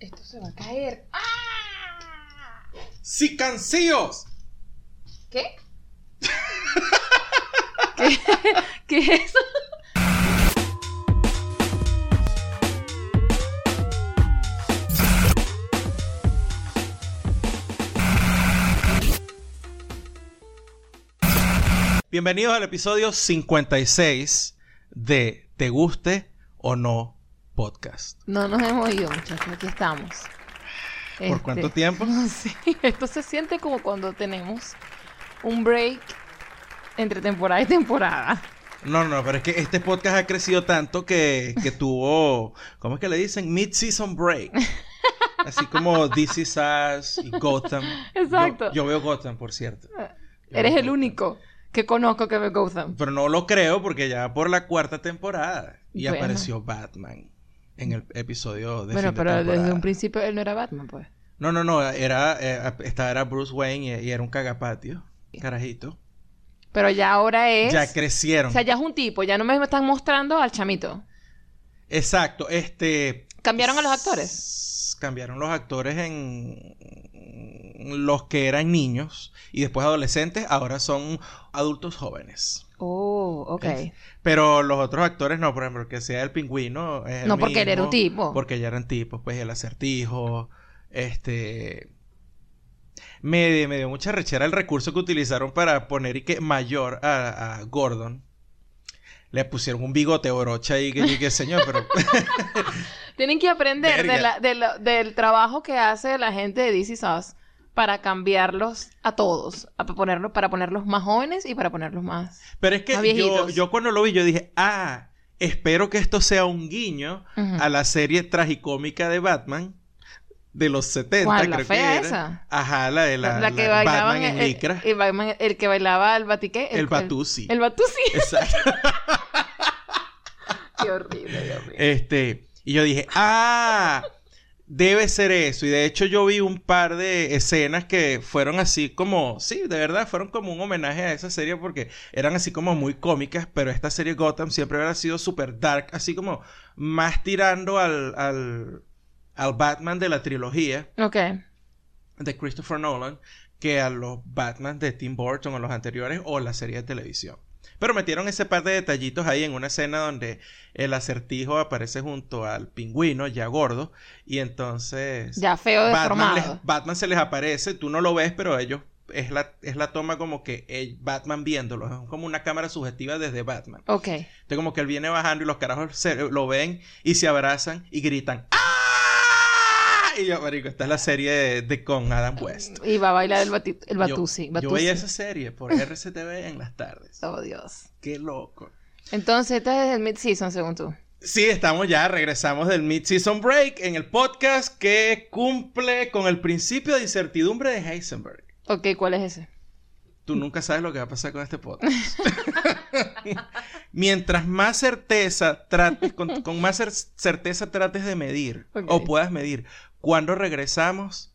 Esto se va a caer. ¡Ah! ¡Sí, cancillos! ¿Qué? ¿Qué? ¿Qué es eso? Bienvenidos al episodio 56 de Te guste o no podcast. No nos hemos ido, muchachos. Aquí estamos. ¿Por Este, cuánto tiempo? No sé. Esto se siente como cuando tenemos un break entre temporada y temporada. No, no, pero es que este podcast ha crecido tanto que, que tuvo, ¿cómo es que le dicen? Mid-season break. Así como This Is Us y Gotham. Exacto. Yo, yo veo Gotham, por cierto. Yo Eres el Gotham. único que conozco que ve Gotham. Pero no lo creo porque ya por la cuarta temporada y Bueno. apareció Batman en el episodio de Bueno, fin de pero desde un principio él no era Batman, pues. No, no, no, era, eh, estaba era Bruce Wayne y, y era un cagapatio, carajito. Pero ya ahora es. Ya crecieron. O sea, ya es un tipo, ya no me están mostrando al chamito. Exacto, este... ¿Cambiaron a los actores? Cambiaron los actores en los que eran niños y después adolescentes, ahora son adultos jóvenes. Oh, ok. ¿Ves? Pero los otros actores no, por ejemplo, que sea el pingüino. es el No, porque él era un mismo, tipo. Porque ya eran tipos, pues el acertijo, este... Me, me dio mucha rechera el recurso que utilizaron para poner y que mayor a, a Gordon. Le pusieron un bigote brocha ahí que dije, señor, pero... Tienen que aprender de Verga. la- de la- del trabajo que hace la gente de DC Sauce para cambiarlos a todos. A ponerlos, para ponerlos más jóvenes y para ponerlos más. Pero es que Más yo, yo cuando lo vi, yo dije, ah, espero que esto sea un guiño a la serie tragicómica de Batman de los 70, ¿Cuál? ¿La creo fea que era. esa? Ajá, la de la, Batman en el, licra. el, el que bailaba el batiqué. El Batusi. El, Batusi. Exacto. Qué horrible, Dios mío. Este, y yo dije, ah, debe ser eso. Y de hecho yo vi un par de escenas que fueron así como, sí, de verdad, fueron como un homenaje a esa serie porque eran así como muy cómicas, pero esta serie Gotham siempre había sido súper dark, así como más tirando al, al, al Batman de la trilogía Ok. de Christopher Nolan que a los Batman de Tim Burton o los anteriores o la serie de televisión. Pero metieron ese par de detallitos ahí en una escena donde el acertijo aparece junto al pingüino ya gordo y entonces Ya feo Batman, les- Batman se les aparece, tú no lo ves, pero ellos es la, es la toma como que el Batman viéndolo, es como una cámara subjetiva desde Batman. Ok. Entonces como que él viene bajando y los carajos se- lo ven y se abrazan y gritan ¡Ah! Y yo, marico, esta es la serie de, de con Adam West. Y va a bailar el, bati- el Yo- Batusi. Yo, Batusi. veía esa serie por RCTV en las tardes. Oh, Dios. Qué loco. Entonces, este es el mid-season, según tú. Sí, estamos ya, regresamos del Mid-Season Break en el podcast que cumple con el principio de incertidumbre de Heisenberg. Ok, ¿cuál es ese? Tú nunca sabes lo que va a pasar con este podcast. Mientras más certeza trates, con, con más cer- certeza trates de medir o puedas medir cuando regresamos,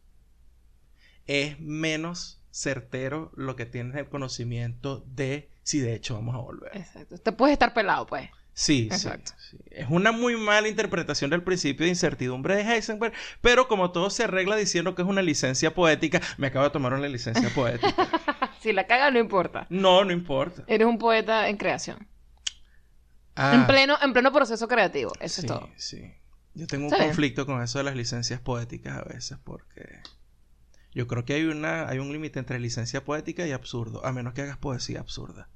es menos certero lo que tienes el conocimiento de si de hecho vamos a volver. Exacto. Te puedes estar pelado, pues. Sí, sí, Exacto. sí. Es una muy mala interpretación del principio de incertidumbre de Heisenberg, pero como todo se arregla diciendo que es una licencia poética, me acabo de tomar una licencia poética. Si la cagas, no importa. No, no importa. Eres un poeta en creación. Ah, En, pleno, en pleno proceso creativo. Eso sí, es todo. sí. Yo tengo un conflicto con eso de las licencias poéticas a veces porque yo creo que hay una hay un límite entre licencia poética y absurdo, a menos que hagas poesía absurda.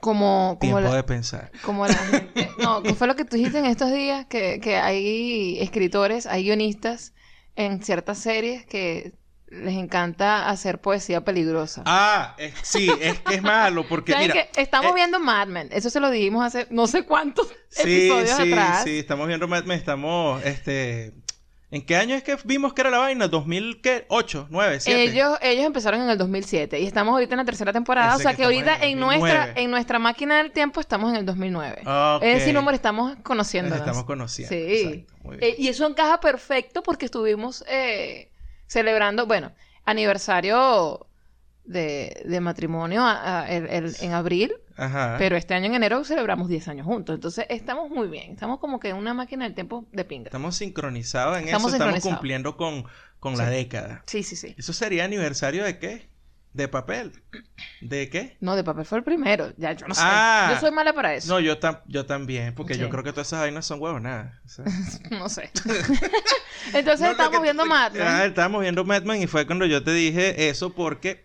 Como, como, Tiempo la, de pensar. como la gente. No, ¿qué fue lo que tú dijiste en estos días? Que, que hay escritores, hay guionistas en ciertas series que les encanta hacer poesía peligrosa. Ah, es- sí, es que es malo porque ¿Saben mira, que estamos eh, viendo Mad Men? Eso se lo dijimos hace no sé cuántos Sí, episodios sí, atrás. sí, estamos viendo Mad Men, estamos, este... ¿En qué año es que vimos que era la vaina? ¿2008, 9, 7? Ellos, ellos empezaron en el 2007 y estamos ahorita en la tercera temporada. O sea que ahorita en nuestra, 2009. en nuestra máquina del tiempo estamos en el 2009. Ok. Es decir, número estamos Nos conociendo. estamos conociendo. Sí. exacto, muy bien. Eh, y eso encaja perfecto porque estuvimos eh, celebrando, bueno, aniversario de, de matrimonio a- a- el- el- en abril, Ajá. pero este año en enero celebramos 10 años juntos. Entonces estamos muy bien. Estamos como que en una máquina del tiempo de pinga. Estamos sincronizados en Estamos eso, estamos cumpliendo con, con la década. Sí, sí, sí. ¿Eso sería aniversario de qué? ¿De papel? ¿De qué? No, de papel fue el primero. Ya, yo no sé. Ah. yo soy mala para eso. No, yo, tam- yo también, porque yo creo que todas esas vainas son huevonadas. o sea. No sé. Entonces No, que- viendo Mad Men. Ah, estábamos viendo Mad Men y fue cuando yo te dije eso porque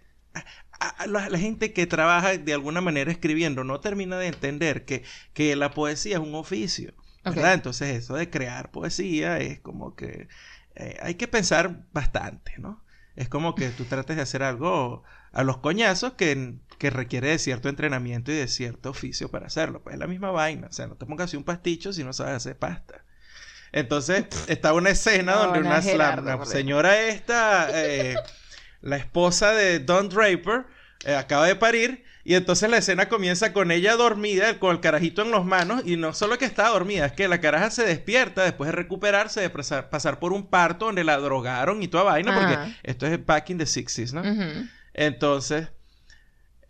a- a- la, la gente que trabaja de alguna manera escribiendo no termina de entender que, que la poesía es un oficio. ¿verdad? Entonces eso de crear poesía es como que eh, hay que pensar bastante, ¿no? Es como que tú trates de hacer algo a los coñazos que, que requiere de cierto entrenamiento y de cierto oficio para hacerlo. Pues es la misma vaina. O sea, no te pongas así un pasticho si no sabes hacer pasta. Entonces, está una escena No, donde no, una, Gerardo, la señora esta, eh, la esposa de Don Draper, eh, acaba de parir. Y entonces la escena comienza con ella dormida, con el carajito en las manos. Y no solo que está dormida, es que la caraja se despierta después de recuperarse, de pasar, pasar por un parto donde la drogaron y toda vaina. Ajá. Porque esto es back in the 60s, ¿no? Entonces,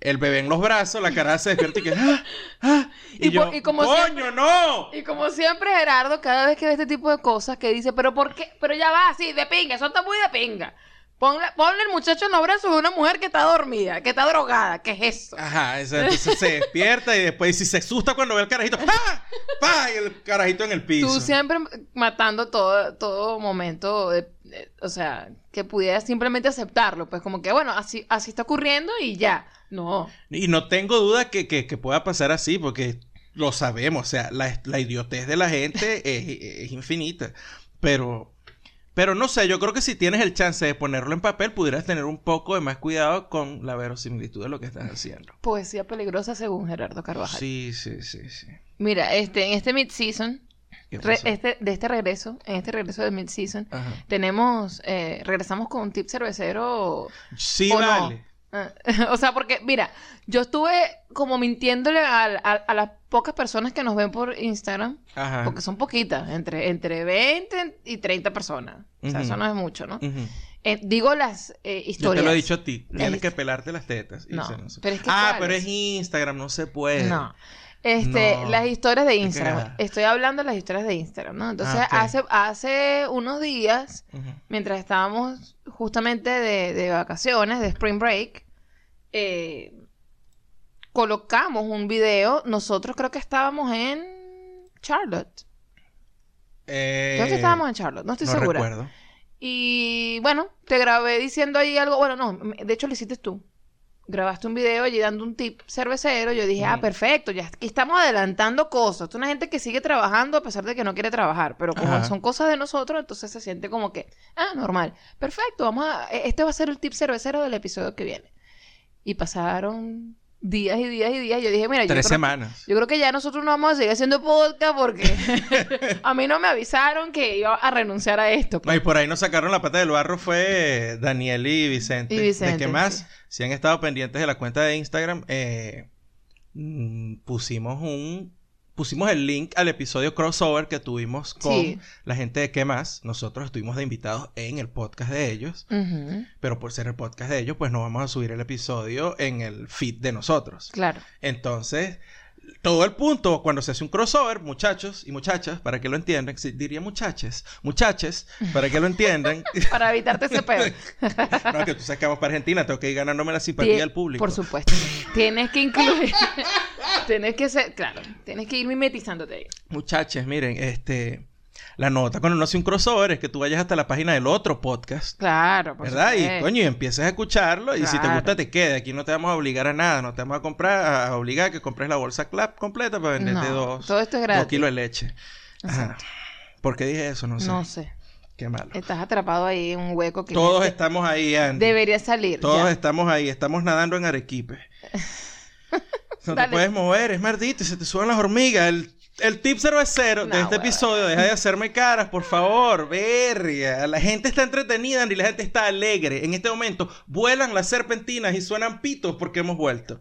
el bebé en los brazos, la cara se despierta y que. ¡Ah! ¡Ah! Y, Y yo, y como ¡Coño, siempre- no! Y como siempre, Gerardo, cada vez que ve este tipo de cosas, que dice, pero ¿por qué? Pero ya va, así, de pinga, eso está muy de pinga. Ponle, ponle el muchacho en los brazos de una mujer que está dormida, que está drogada. ¿Qué es eso? Ajá, eso, entonces se despierta y después si se asusta cuando ve al carajito, ¡ah! ¡Pah! Y el carajito en el piso. Tú siempre matando todo, todo momento, de- de- o sea, que pudieras simplemente aceptarlo. Pues como que, bueno, así, así está ocurriendo y ya. No. Y no tengo duda que, que- que pueda pasar así, porque lo sabemos, o sea, la, la idiotez de la gente es, es infinita. Pero, pero no sé, yo creo que si tienes el chance de ponerlo en papel, pudieras tener un poco de más cuidado con la verosimilitud de lo que estás haciendo. Poesía peligrosa según Gerardo Carvajal. Sí, sí, sí, sí. Mira, este, en este mid-season, este, de este regreso, en este regreso de mid-season, tenemos, eh, regresamos con un tip cervecero. Sí, ¿O no? o sea, porque, mira, yo estuve como mintiéndole a, a- a las pocas personas que nos ven por Instagram, Ajá. porque son poquitas, entre, entre 20 y 30 personas. O sea, eso no es mucho, ¿no? Eh, digo las eh, Yo historias. te lo he dicho a ti. Tienes que pelarte las tetas. Y No, pero es que ah, pero es Instagram, no se puede. No. Este, No. las historias de Instagram. Estoy hablando de las historias de Instagram, ¿no? Entonces, Ah, hace, hace unos días, mientras estábamos justamente de, de vacaciones, de Spring Break, eh, colocamos un video. Nosotros creo que estábamos en Charlotte. Eh, Creo que estábamos en Charlotte, no estoy no segura. recuerdo. Y bueno, te grabé diciendo ahí algo. Bueno, no, de hecho lo hiciste tú. Grabaste un video allí dando un tip cervecero. Yo dije, ah, perfecto, ya estamos adelantando cosas. Esto es una gente que sigue trabajando a pesar de que no quiere trabajar. Pero como Ajá. son cosas de nosotros, entonces se siente como que, ah, normal. Perfecto, vamos a. e- Este va a ser el tip cervecero del episodio que viene. Y pasaron días y días y días. Yo dije, mira, yo Tres creo, semanas. yo creo que ya nosotros no vamos a seguir haciendo podcast porque a mí no me avisaron que iba a renunciar a esto. No, y por ahí nos sacaron la pata del barro fue Daniel y Vicente. Y Vicente, ¿De qué más? sí. Si han estado pendientes de la cuenta de Instagram, eh, mm, pusimos un... Pusimos el link al episodio crossover que tuvimos con Sí. la gente de ¿Qué más? Nosotros estuvimos de invitados en el podcast de ellos, pero por ser el podcast de ellos, pues no vamos a subir el episodio en el feed de nosotros. Claro. Entonces, todo el punto, cuando se hace un crossover, muchachos y muchachas, para que lo entiendan, diría muchaches, muchaches, para que lo entiendan. Para evitarte ese pedo. no, que tú sabes que vamos para Argentina, tengo que ir ganándome la simpatía del público. Por supuesto. Tienes que incluir. tienes que ser. Claro. Tienes que ir mimetizándote ahí. Muchachos, miren, este. La nota cuando uno hace un crossover es que tú vayas hasta la página del otro podcast. Claro, por ¿Verdad? Y supuesto. coño, y empieces a escucharlo. Y si te gusta, te queda. Aquí no te vamos a obligar a nada. No te vamos a comprar, a obligar a que compres la bolsa clap completa para venderte No, dos, todo esto es dos kilos de leche. Ajá. ¿Por qué dije eso? No sé. No sé. Qué malo. Estás atrapado ahí en un hueco que Todos te- estamos ahí, Andy. debería salir. Todos ya. estamos ahí. Estamos nadando en Arequipe. No te puedes mover, es maldito. y Se te suben las hormigas. El, el tip cervecero de No, este huevón. episodio, deja de hacerme caras, por favor. Verga. La gente está entretenida y la gente está alegre. En este momento vuelan las serpentinas y suenan pitos porque hemos vuelto.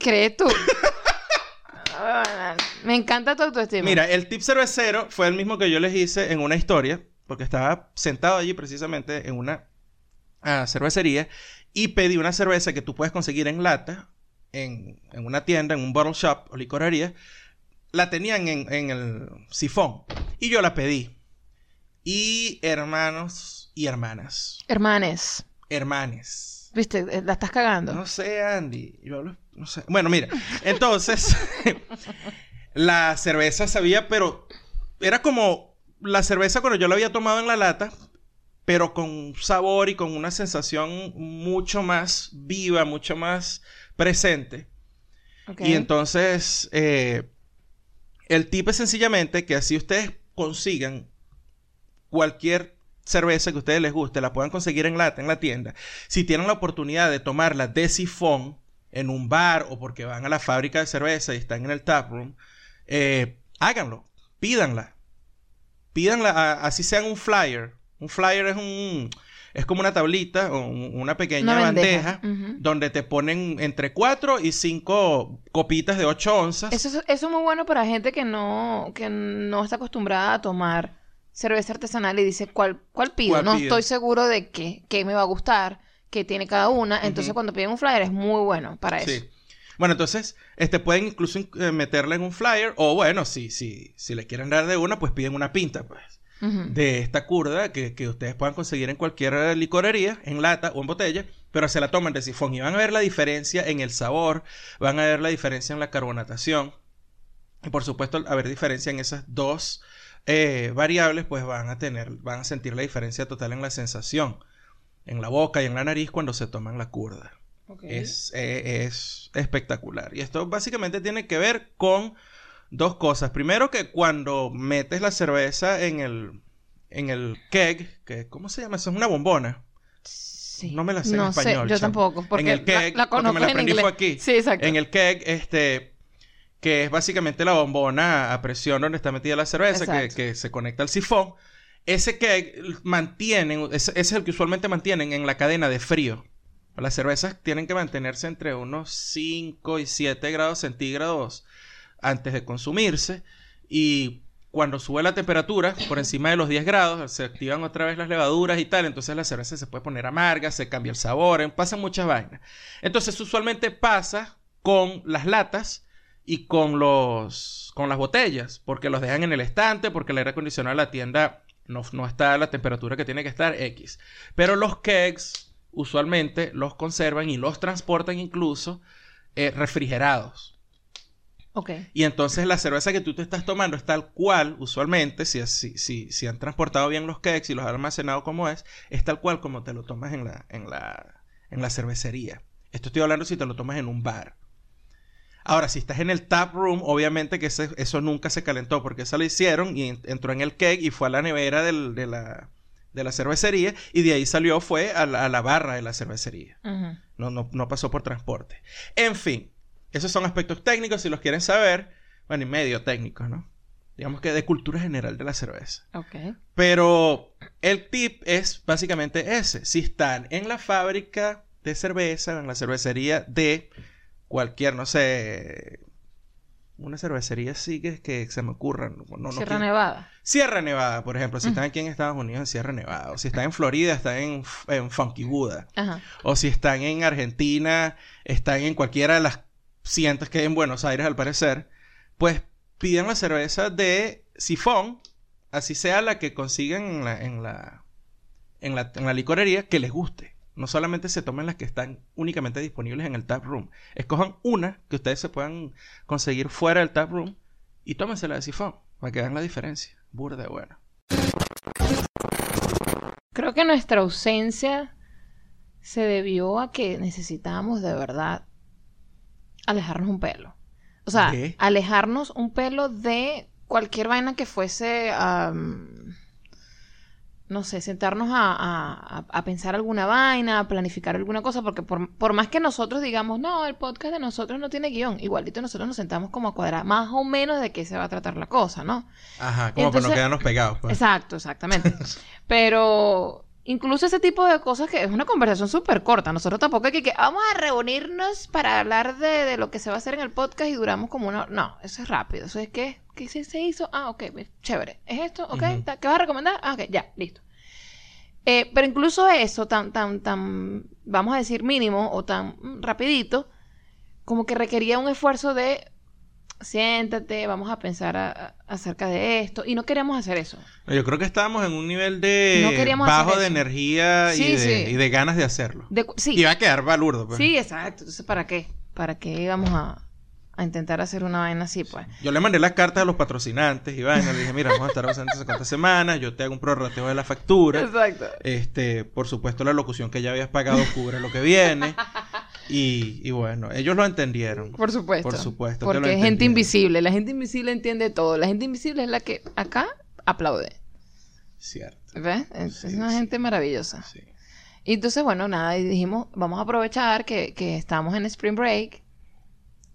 ¿Crees tú? Ah, Me encanta tu autoestima. Mira, el tip cervecero fue el mismo que yo les hice en una historia, porque estaba sentado allí precisamente en una a cervecería y pedí una cerveza que tú puedes conseguir en lata, en, en una tienda, en un bottle shop o licorería. La tenían en, en el sifón y yo la pedí. Y hermanos y hermanas, Hermanes. hermanes. ¿Viste? Eh, La estás cagando. No sé, Andy. Yo hablo- no sé. Bueno, mira. Entonces, la cerveza sabía, pero era como la cerveza cuando yo la había tomado en la lata, pero con sabor y con una sensación mucho más viva, mucho más presente. Y entonces, eh, el tip es sencillamente que así ustedes consigan cualquier cerveza que a ustedes les guste, la puedan conseguir en lata, en la tienda. Si tienen la oportunidad de tomarla de sifón en un bar o porque van a la fábrica de cerveza y están en el taproom, eh, háganlo, pídanla. Pídanla, así sean un flyer. Un flyer es un... Es como una tablita o un- una pequeña Una bandeja, donde te ponen entre 4 y 5 copitas de 8 onzas. Eso, es- eso es muy bueno para gente que no, que no está acostumbrada a tomar cerveza artesanal y dice, ¿cuál, cuál pido? ¿Cuál no pido? estoy seguro de qué, qué me va a gustar, qué tiene cada una. Entonces, cuando piden un flyer es muy bueno para eso. Sí. Bueno, entonces, este, pueden incluso eh, meterla en un flyer. O bueno, si, si, si le quieren dar de una, pues piden una pinta, pues. De esta curda que, que ustedes puedan conseguir en cualquier licorería, en lata o en botella, pero se la toman de sifón. Y van a ver la diferencia en el sabor, van a ver la diferencia en la carbonatación. Y por supuesto, al haber diferencia en esas dos eh, variables, pues van a tener, van a sentir la diferencia total en la sensación, en la boca y en la nariz cuando se toman la curda. Es, eh, es espectacular. Y esto básicamente tiene que ver con dos cosas. Primero que cuando metes la cerveza en el, en el keg, que ¿cómo se llama? Eso es una bombona. Sí. No me la sé en No español, yo chamo. tampoco. Porque En el keg, la, la porque me conozco en inglés. fue aquí. Sí, exacto. En el keg, este, que es básicamente la bombona a presión donde está metida la cerveza, que se conecta al sifón. Ese keg mantienen, ese, ese es el que usualmente mantienen en la cadena de frío. Las cervezas tienen que mantenerse entre unos 5 y 7 grados centígrados antes de consumirse. Y cuando sube la temperatura por encima de los 10 grados, se activan otra vez las levaduras y tal. Entonces la cerveza se puede poner amarga, se cambia el sabor, pasan muchas vainas. Entonces usualmente pasa con las latas y con los con las botellas, porque los dejan en el estante, porque el aire acondicionado de la tienda no, no está a la temperatura que tiene que estar X. Pero los kegs usualmente los conservan y los transportan incluso eh, refrigerados. Y entonces la cerveza que tú te estás tomando es tal cual, usualmente, si, si, si, si han transportado bien los kegs y los han almacenado como es, es tal cual como te lo tomas en la, en la, en la cervecería. Esto estoy hablando si te lo tomas en un bar. Ahora, si estás en el tap room, obviamente que ese- eso nunca se calentó porque esa lo hicieron y en- entró en el keg y fue a la nevera del- de, la, de la cervecería y de ahí salió, fue a la, a la barra de la cervecería. No, no, no pasó por transporte. En fin, esos son aspectos técnicos. Si los quieren saber, bueno, y medio técnicos, ¿no? Digamos que de cultura general de la cerveza. Ok. Pero el tip es básicamente ese. Si están en la fábrica de cerveza, en la cervecería de cualquier, no sé, una cervecería sí que, que se me ocurra. No, no Sierra quiero- Nevada. Sierra Nevada, por ejemplo. Si están aquí en Estados Unidos, en Sierra Nevada. O si están en Florida, están en, en Funky Buddha. Ajá. O si están en Argentina, están en cualquiera de las cientos que en Buenos Aires, al parecer, pues pidan la cerveza de sifón, así sea la que consigan en la, en la, en la, la licorería, que les guste. No solamente se tomen las que están únicamente disponibles en el tap room. Escojan una que ustedes se puedan conseguir fuera del tap room y tómensela de sifón, para que vean la diferencia. Burda de bueno. Creo que nuestra ausencia se debió a que necesitábamos de verdad alejarnos un pelo. O sea, alejarnos un pelo de cualquier vaina que fuese, no sé, sentarnos a, a- pensar alguna vaina, a planificar alguna cosa, porque por, por más que nosotros digamos, no, el podcast de nosotros no tiene guion, igualito nosotros nos sentamos como a cuadrar más o menos de qué se va a tratar la cosa, ¿no? Ajá, como para no quedarnos pegados. pues. Exacto, exactamente. Pero incluso ese tipo de cosas que es una conversación súper corta. Nosotros tampoco hay que, vamos a reunirnos para hablar de, de lo que se va a hacer en el podcast y duramos como una... No, eso es rápido. Eso es que, ¿qué se, se hizo? Ah, ok, chévere. ¿Es esto? Ok, ¿qué vas a recomendar? Ah, ok, ya, listo. Eh, pero incluso eso, tan, tan, tan, vamos a decir mínimo o tan mm, rapidito, como que requería un esfuerzo de siéntate, vamos a pensar a- a- acerca de esto. Y no queríamos hacer eso. Yo creo que estábamos en un nivel de No bajo de energía y, de, sí. y de ganas de hacerlo. De sí, Iba a quedar balurdo, pues. sí, exacto. Entonces, ¿para qué? ¿Para qué íbamos a, a intentar hacer una vaina así, pues? Yo le mandé las cartas a los patrocinantes y vaina, le dije, mira, vamos a estar ausentes cuántas semanas, yo te hago un prorrateo de la factura. Exacto. Este, por supuesto, la locución que ya habías pagado cubre lo que viene. Y, y bueno, ellos lo entendieron. Por supuesto. Por supuesto Porque es gente invisible. La gente invisible entiende todo. La gente invisible es la que acá aplaude. Cierto. ¿Ves? Es, Sí, una sí. gente maravillosa. Sí. Y entonces, bueno, nada, y dijimos, vamos a aprovechar que, que estamos en Spring Break.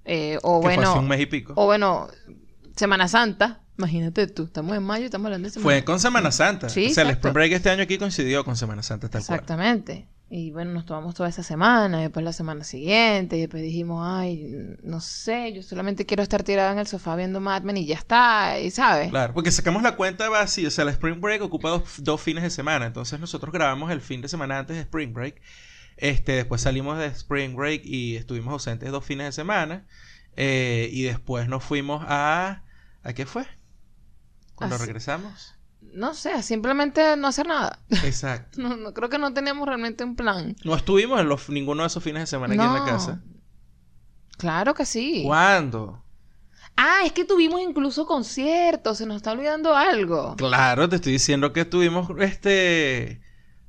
eh, o Que fue hace bueno, un mes y pico. o bueno, Semana Santa. Imagínate tú, estamos en mayo y estamos hablando de Semana Fue con Semana Santa. Sí, o sea, el exacto. Spring Break este año aquí coincidió con Semana Santa, tal cual. Y bueno, nos tomamos toda esa semana, y después la semana siguiente, y después dijimos, ay, no sé, yo solamente quiero estar tirada en el sofá viendo Mad Men y ya está, y sabes. Claro, porque sacamos la cuenta así, o sea, el Spring Break ocupa dos, dos fines de semana, entonces nosotros grabamos el fin de semana antes de Spring Break, este, después salimos de Spring Break y estuvimos ausentes dos fines de semana, eh, y después nos fuimos a... ¿A qué fue? Cuando Así- regresamos. No sé, simplemente no hacer nada. Exacto. No, no creo que no teníamos realmente un plan. No estuvimos en los, ninguno de esos fines de semana aquí en la casa. Claro que sí. ¿Cuándo? Ah, es que tuvimos incluso conciertos, se nos está olvidando algo. Claro, te estoy diciendo que tuvimos este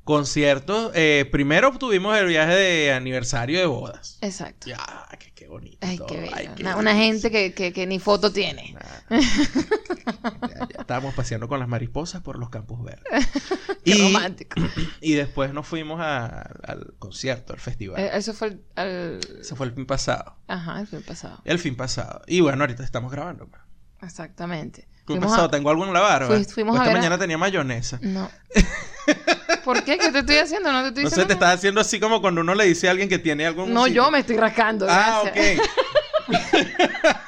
conciertos. eh, primero tuvimos el viaje de aniversario de bodas. Exacto. Ya, qué bonito. Ay, qué bello. Ay, qué una, gente que, que, que ni foto tiene. Nah. ya, ya estábamos paseando con las mariposas por los campos verdes. Qué y, romántico. y después nos fuimos a- al concierto, al festival. Eh, Eso fue el, el- Ese fue el fin pasado. Ajá, el fin pasado. El fin pasado. Y bueno, ahorita estamos grabando. pues. Exactamente. ¿Qué a- ¿Tengo algo en la barba? Fui- fuimos O a esta a- mañana tenía mayonesa. No. ¿Por qué? ¿Qué te estoy haciendo? No te estoy No sé, diciendo te estás haciendo así como cuando uno le dice a alguien que tiene algo en No, yo me estoy rascando. Ah, gracias. ok.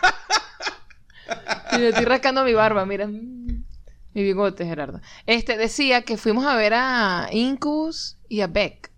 Y me estoy rascando mi barba, mira. Mi bigote, Gerardo. Este, decía que fuimos a ver a Incus y a Beck.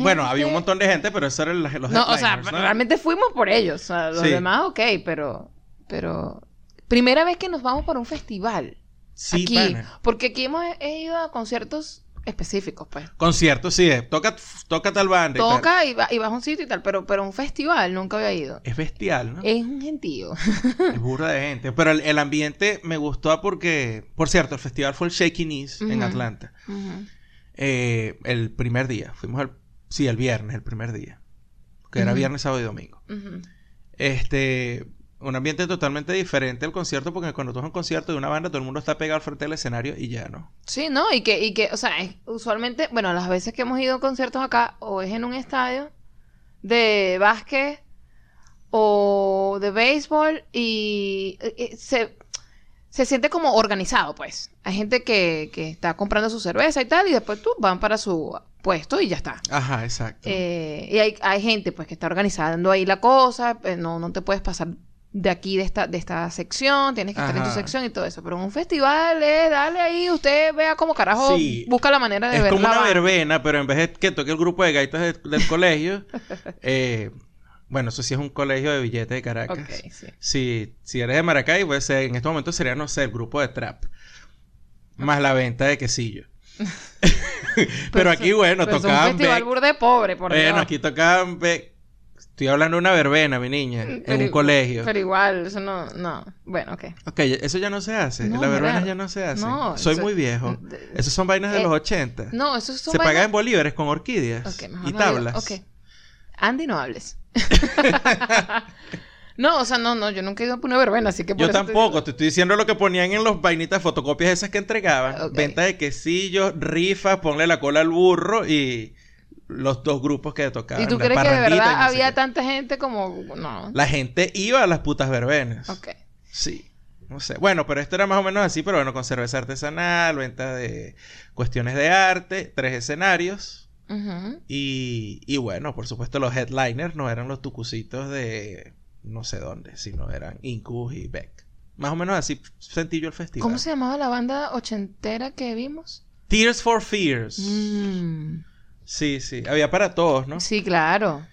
Bueno, había un montón de gente, pero esos eran los, No, o sea, realmente fuimos por ellos. O sea, los Sí. demás, ok, pero... Pero... Primera vez que nos vamos para un festival. Sí, aquí. pana. Porque aquí hemos he ido a conciertos específicos, pues. Conciertos, sí. eh, Toca, toca tal banda y tal. Toca y, va- y vas a un sitio y tal, pero, pero un festival nunca había ido. Es bestial, ¿no? Es un gentío. Es burda de gente. Pero el, el ambiente me gustó porque... Por cierto, el festival fue el Shaky Knees en. Atlanta. Eh, el primer día. Fuimos al... Sí, el viernes, el primer día. Que era viernes, sábado y domingo. Este... Un ambiente totalmente diferente al concierto porque cuando tú vas a un concierto de una banda todo el mundo está pegado al frente del escenario y ya, ¿no? Sí, ¿no? Y que, y que, o sea, es- usualmente, bueno, las veces que hemos ido a conciertos acá, o es en un estadio de básquet o de béisbol y se, se siente como organizado, pues. Hay gente que, que está comprando su cerveza y tal, y después tú van para su puesto y ya está. Ajá, exacto. Eh, y hay, hay gente pues que está organizando ahí la cosa, eh, no, no te puedes pasar de aquí de esta, de esta sección, tienes que estar en tu sección y todo eso. Pero en un festival, eh, dale ahí, usted vea cómo carajo Sí. busca la manera de es ver como la una banda. verbena, pero en vez de que toque el grupo de gaitas de- del colegio, eh, bueno, eso sí es un colegio de billetes de Caracas. Ok, sí. Si, si eres de Maracay, pues eh, en este momento sería, no sé, el grupo de trap. Más la venta de quesillo. pero aquí, bueno, Pero es un tocaban... festival burde pobre, por Bueno, Dios. aquí tocaban... Beck- Estoy hablando de una verbena, mi niña, en un colegio. Pero igual, eso no, no. Bueno, ok. Ok, eso ya no se hace. No, la verbena Gerardo. ya no se hace. No, Soy eso- muy viejo. Esos son vainas de eh, los 80. No, eso son se vainas- en bolívares con orquídeas y no tablas. Ok. Andy, no hables. no, o sea, no, no, yo nunca he ido a una verbena, así que por Yo eso te tampoco, digo- te estoy diciendo lo que ponían en los vainitas fotocopias esas que entregaban. Ok. Venta de quesillos, rifas, ponle la cola al burro y los dos grupos que tocaban. ¿Y tú crees que de verdad no había tanta gente como.? No. La gente iba a las putas verbenas. Ok. Sí. No sé. Bueno, pero esto era más o menos así, pero bueno, con cerveza artesanal, venta de cuestiones de arte, tres escenarios. Y, y bueno, por supuesto, los headliners no eran los tucucitos de no sé dónde, sino eran Incus y Beck. Más o menos así sentí yo el festival. ¿Cómo se llamaba la banda ochentera que vimos? Tears for Fears. Mm, Sí, sí. Había para todos, ¿no? Sí, claro.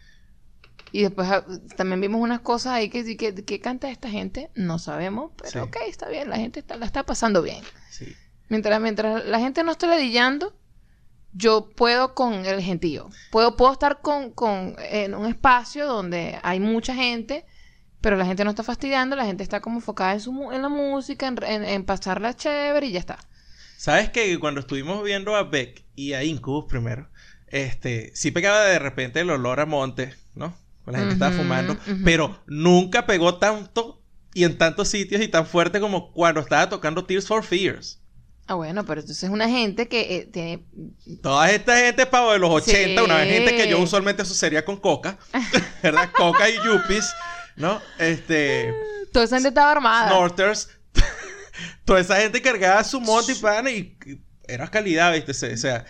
Y después ah, también vimos unas cosas ahí que, que, que canta esta gente, no sabemos, pero Sí. ok, está bien, la gente está, la está pasando bien. Sí. Mientras, mientras la gente no esté ladillando, yo puedo con el gentío. Puedo, puedo estar con, con, en un espacio donde hay mucha gente, pero la gente no está fastidiando, la gente está como enfocada en, su, en la música, en, en, en pasarla chévere y ya está. ¿Sabes que cuando estuvimos viendo a Beck y a Incubus primero, este, sí pegaba de repente el olor a monte, ¿no? La gente estaba fumando, pero nunca pegó tanto y en tantos sitios y tan fuerte como cuando estaba tocando Tears for Fears. Ah, bueno, pero entonces es una gente que eh, tiene... Toda esta gente, pavo, de los 80, Sí. una gente que yo usualmente asociaría con coca, ¿verdad? Coca y yuppies, ¿no? Este, Toda esa gente estaba armada. snorters, toda esa gente cargaba su monte y pana y era calidad, ¿viste? O sea,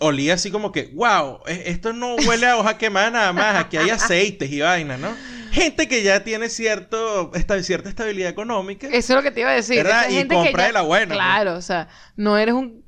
olía así como que, wow, e- esto no huele a hoja quemada nada más, aquí hay aceites y vaina, ¿no? Gente que ya tiene cierto, esta, cierta estabilidad económica. Eso es lo que te iba a decir. Y gente compra ya- de la buena, pues. Claro, o sea, no eres un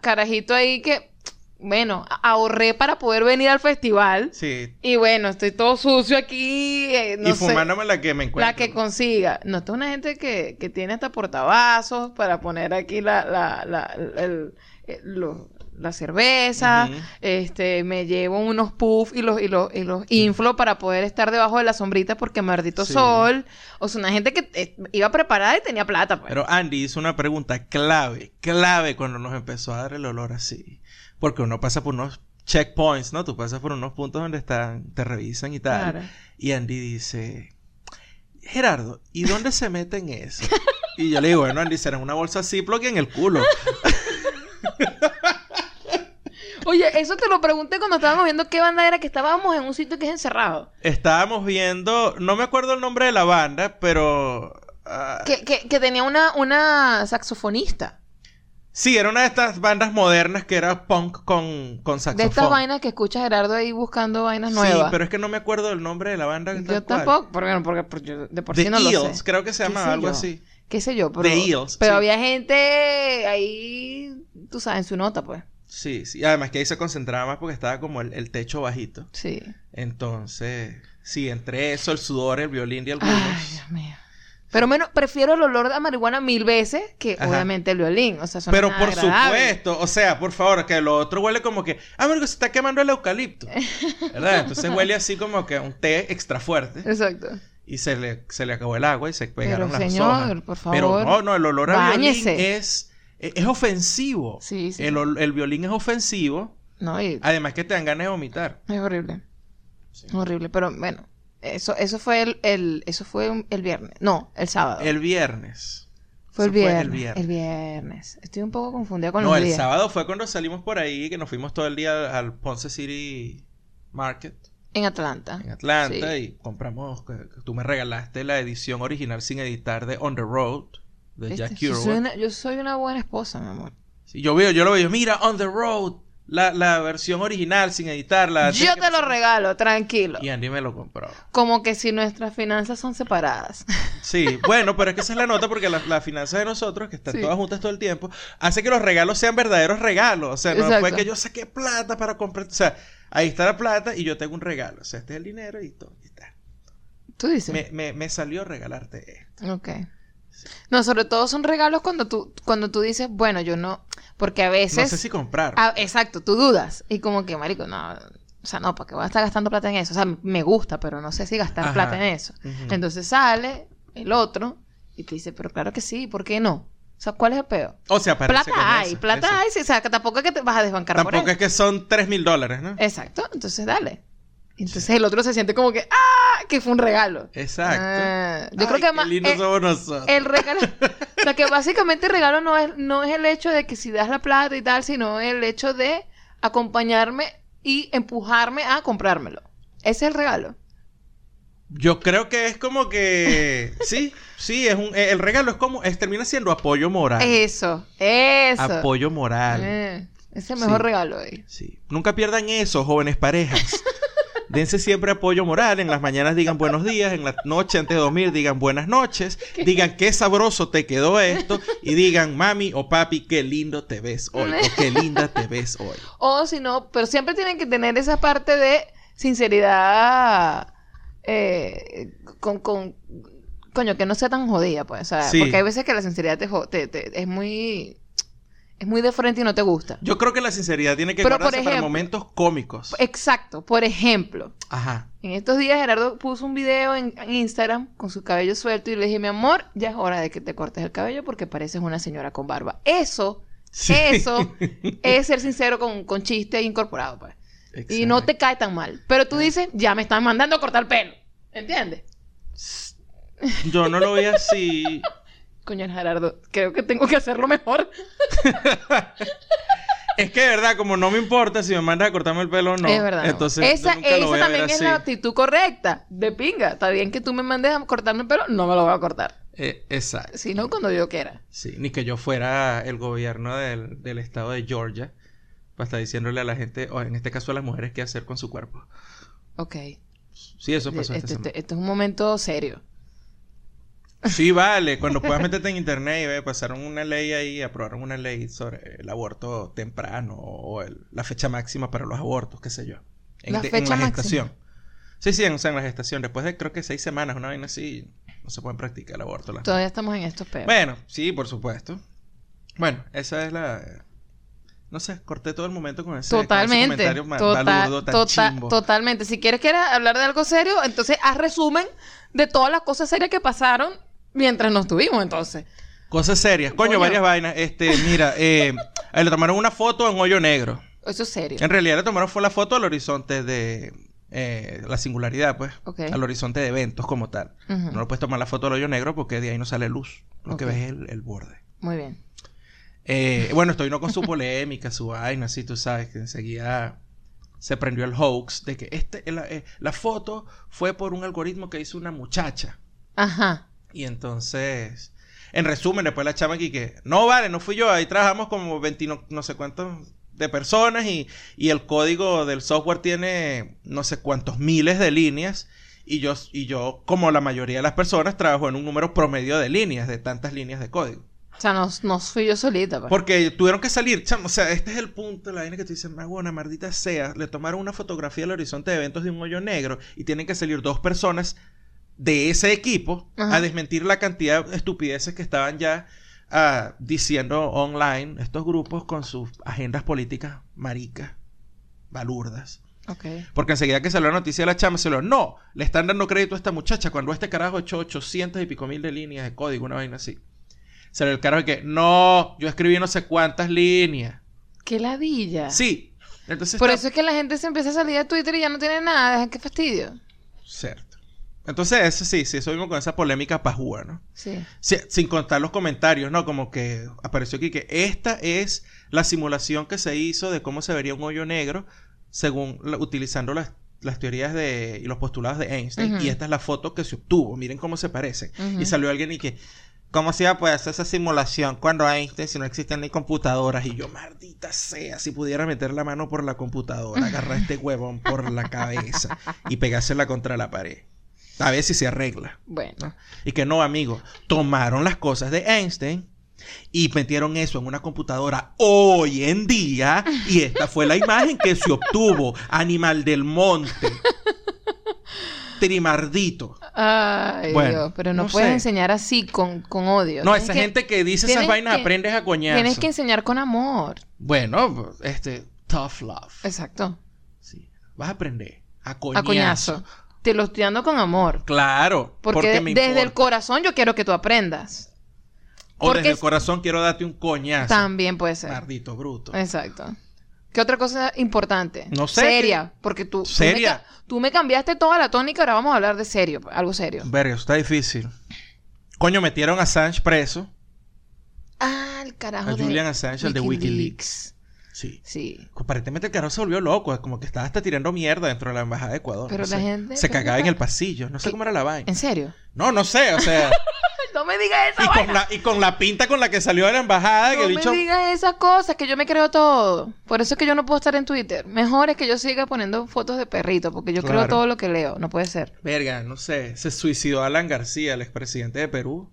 carajito ahí que, bueno, ahorré para poder venir al festival. Sí. Y bueno, estoy todo sucio aquí. eh, no y sé, fumándome la que me encuentro. la que consiga. No, esta es una gente que, que tiene hasta portavasos para poner aquí la, la, la, el- el- lo- la cerveza. Este, me llevo unos puffs y los, y los, y los inflo para poder estar debajo de la sombrita porque maldito Sí. sol. O sea, una gente que eh, iba preparada y tenía plata, pues. Pero Andy hizo una pregunta clave, clave cuando nos empezó a dar el olor así. Porque uno pasa por unos checkpoints, ¿no? Tú pasas por unos puntos donde están, te revisan y tal. Claro. Y Andy dice, Gerardo, ¿y dónde se meten eso? Y yo le digo, bueno, Andy, será una bolsa Ziploc en el culo. Oye, eso te lo pregunté cuando estábamos viendo qué banda era que estábamos en un sitio que es encerrado. Estábamos viendo, no me acuerdo el nombre de la banda, pero... ah, Que, que, que tenía una, una saxofonista. sí, era una de estas bandas modernas que era punk con, con saxofón. De estas vainas que escucha Gerardo ahí buscando vainas Sí, nuevas. pero es que no me acuerdo del nombre de la banda. tal Yo cual. tampoco, porque, porque, porque de por The sí no lo Eels, sé. creo que se ¿Qué llama algo yo? así. Qué sé yo, pero, The Eels, pero sí. había gente ahí, tú sabes, en su nota, pues. Sí, sí. Además que ahí se concentraba más porque estaba como el, el techo bajito. Sí. Entonces, sí, entre eso, el sudor, el violín y algunos. Ay, Dios mío. Pero menos, prefiero el olor a marihuana mil veces que Ajá. obviamente el violín. O sea, eso no Pero es nada por agradable. supuesto, o sea, por favor, que lo otro huele como que, ah, que se está quemando el eucalipto. ¿Verdad? Entonces huele así como que un té extra fuerte. Exacto. Y se le, se le acabó el agua y se pegaron Pero, las señor, hojas. por Pero favor, no, no, el olor a violín báñese. es, es ofensivo. Sí, sí. El, el violín es ofensivo. No, y Además que te dan ganas de vomitar. es horrible. Horrible. Pero bueno, eso, eso fue el, el- eso fue el viernes. No, el sábado. El viernes. fue, el viernes, el viernes. el viernes. Estoy un poco confundida con No, los el días. sábado fue cuando salimos por ahí, que nos fuimos todo el día al Ponce City Market En Atlanta. en Atlanta Sí. y compramos, tú me regalaste la edición original sin editar de On the Road de ¿Viste? Jack yo, soy una, yo soy una buena esposa, mi amor. Sí, yo veo, yo lo veo, mira On the Road, la, la versión original sin editarla. Yo te lo regalo, tranquilo. Y Andy me lo compró. Como que si nuestras finanzas son separadas. Sí, bueno, pero es que esa es la nota porque la- las finanzas de nosotros, que están Sí. todas juntas todo el tiempo, hace que los regalos sean verdaderos regalos. O sea, no Exacto. fue que yo saqué plata para comprar. O sea, ahí está la plata y yo tengo un regalo. O sea, este es el dinero y todo. y está. Tú dices. Me, me, me salió regalarte esto. Ok. No, sobre todo son regalos cuando tú, cuando tú dices, bueno, yo no. Porque a veces. No sé si comprar. Ah, exacto, tú dudas. Y como que, marico, no. O sea, no, porque voy a estar gastando plata en eso. O sea, me gusta, pero no sé si gastar Ajá. plata en eso. Entonces sale el otro y te dice, pero claro que sí, ¿por qué no? O sea, ¿cuál es el peor? o sea, parece Plata hay, eso, plata eso. hay, sí, o sea, que tampoco es que te vas a desbancar Tampoco es que son 3 mil dólares, ¿no? Exacto, entonces dale. Entonces el otro se siente como que, ¡ah! Que fue un regalo. Exacto. Ah, yo Ay, creo que qué más. lindos eh, somos nosotros. el regalo. o sea, que básicamente el regalo no es, no es el hecho de que si das la plata y tal, sino el hecho de acompañarme y empujarme a comprármelo. Ese es el regalo. Yo creo que es como que. sí, sí, es un. El regalo es como. Es, termina siendo apoyo moral. Eso, eso. Apoyo moral. Eh, es el mejor Sí. regalo ahí. Sí. Nunca pierdan eso, jóvenes parejas. Dense siempre apoyo moral. En las mañanas digan buenos días, en la noche antes de dormir digan buenas noches, digan qué sabroso te quedó esto y digan mami o papi, qué lindo te ves hoy o qué linda te ves hoy. O si no, pero siempre tienen que tener esa parte de sinceridad eh, con, con, coño, que no sea tan jodida, pues. O sea, Sí. porque hay veces que la sinceridad te- te- es muy es muy de frente y no te gusta. Yo creo que la sinceridad tiene que Pero, guardarse para ejemplo- momentos cómicos. Exacto. Por ejemplo, Ajá. en estos días Gerardo puso un video en, en Instagram con su cabello suelto y le dije, mi amor, ya es hora de que te cortes el cabello porque pareces una señora con barba. Eso, Sí. eso es ser sincero con, con chiste incorporado, pues. Y no te cae tan mal. Pero tú dices, ya me están mandando a cortar pelo. ¿Entiendes? Yo no lo veía así. Coño, Gerardo, creo que tengo que hacerlo mejor. Es que de verdad, como no me importa si me mandas a cortarme el pelo o no. es verdad. Entonces, esa yo nunca lo esa voy a ver también es la actitud correcta. De pinga. Está bien que tú me mandes a cortarme el pelo, no me lo voy a cortar. Eh, exacto. Sino cuando yo quiera. Sí, ni que yo fuera el gobierno del, del estado de Georgia para estar diciéndole a la gente, o en este caso a las mujeres, qué hacer con su cuerpo. Ok. Sí, eso pasó Este, esta este- este es un momento serio. Sí, vale. Cuando puedas meterte en internet y ve, pasaron una ley ahí, aprobaron una ley sobre el aborto temprano o el- la fecha máxima para los abortos, qué sé yo. En, La de- en fecha la máxima. gestación. Sí, sí, en, o sea, en la gestación. Después de creo que seis semanas, una vaina así, no se pueden practicar el aborto. las- Todavía estamos en estos. Bueno, sí, por supuesto. Bueno, esa es la... No sé, corté todo el momento con ese, con ese Totalmente. comentario Total- balurdo, tan tota- chimbo. totalmente. Si quieres, quieres hablar de algo serio, entonces haz resumen de todas las cosas serias que pasaron mientras nos tuvimos, entonces. Cosas serias. Coño, Coño. varias vainas. Este, mira, eh, le tomaron una foto en hoyo negro. Eso es serio. En realidad le tomaron fue la foto al horizonte de eh, la singularidad, pues. Ok. Al horizonte de eventos como tal. No le puedes tomar la foto al hoyo negro porque de ahí no sale luz. Lo que ves es el, el borde. Muy bien. Eh, bueno, estoy no con su polémica, su vaina, así tú sabes que enseguida se prendió el hoax de que este, la, eh, la foto fue por un algoritmo que hizo una muchacha. Ajá. Y entonces, en resumen, después la chama aquí que, no vale, no fui yo, ahí trabajamos como 20 no, no sé cuántos de personas y, y el código del software tiene no sé cuántos miles de líneas y yo, y yo, como la mayoría de las personas, trabajo en un número promedio de líneas, de tantas líneas de código. O sea, no, no fui yo solita. pues. Porque tuvieron que salir, chamo, o sea, este es el punto la vaina que tú dices, más buena, maldita sea, le tomaron una fotografía al horizonte de eventos de un hoyo negro y tienen que salir dos personas de ese equipo Ajá. a desmentir la cantidad de estupideces que estaban ya ah, diciendo online estos grupos con sus agendas políticas maricas, balurdas. Porque enseguida que salió la noticia de la chama, se lo no, le están dando crédito a esta muchacha cuando este carajo echó 800 y pico mil de líneas de código, una vaina así. Salió el carajo que, no, yo escribí no sé cuántas líneas. Qué ladilla. Sí. Entonces Por está- eso es que la gente se empieza a salir de Twitter y ya no tiene nada. Dejan qué fastidio. Cierto. Entonces, eso sí, sí, eso vimos con esa polémica pajúa, ¿no? Sí. Sin contar los comentarios, ¿no? Como que apareció aquí que esta es la simulación que se hizo de cómo se vería un hoyo negro según utilizando las, las teorías de y los postulados de Einstein. Y esta es la foto que se obtuvo. Miren cómo se parecen. Ujú. Y salió alguien y que, ¿cómo se iba a poder hacer esa simulación cuando Einstein, si no existen ni computadoras? Y yo, maldita sea, si pudiera meter la mano por la computadora, agarrar este huevón por la cabeza y pegársela contra la pared. A ver si se arregla. Bueno. Y que no, amigo, tomaron las cosas de Einstein y metieron eso en una computadora hoy en día y esta fue la imagen que se obtuvo. Animal del monte. Trimardito. Ay, Bueno, Dios, pero no, no puedes sé. enseñar así con, con odio. No, esa que- gente que dice esas vainas que- aprendes a coñazo. Tienes que enseñar con amor. Bueno, este, tough love. Exacto. Sí. Vas a aprender a coñazo. A coñazo. Te lo estoy dando con amor. Claro. Porque, me desde el corazón yo quiero que tú aprendas. O porque desde el corazón quiero darte un coñazo. También puede ser. Maldito bruto. Exacto. ¿Qué otra cosa importante? No sé, Seria. Porque tú, tú me Seria. Tú me, cambiaste toda la tónica, ahora vamos a hablar de serio. Algo serio. Verga, está difícil. Coño, metieron a Assange preso. Ah, el carajo. A de Julian Assange, el de Wikileaks. Sí. Sí. Aparentemente el carajo se volvió loco, como que estaba hasta tirando mierda dentro de la embajada de Ecuador. Pero no la sé. gente- Se cagaba en el pasillo, no sé cómo era la vaina. ¿En serio? No, no sé, o sea, No me digas esa Y con, la, y con la pinta con la que salió de la embajada, que No el me digas esas cosas, que yo me creo todo. Por eso es que yo no puedo estar en Twitter. Mejor es que yo siga poniendo fotos de perrito, porque yo creo todo lo que leo. No puede ser. Verga, no sé. Se suicidó Alan García, el expresidente de Perú.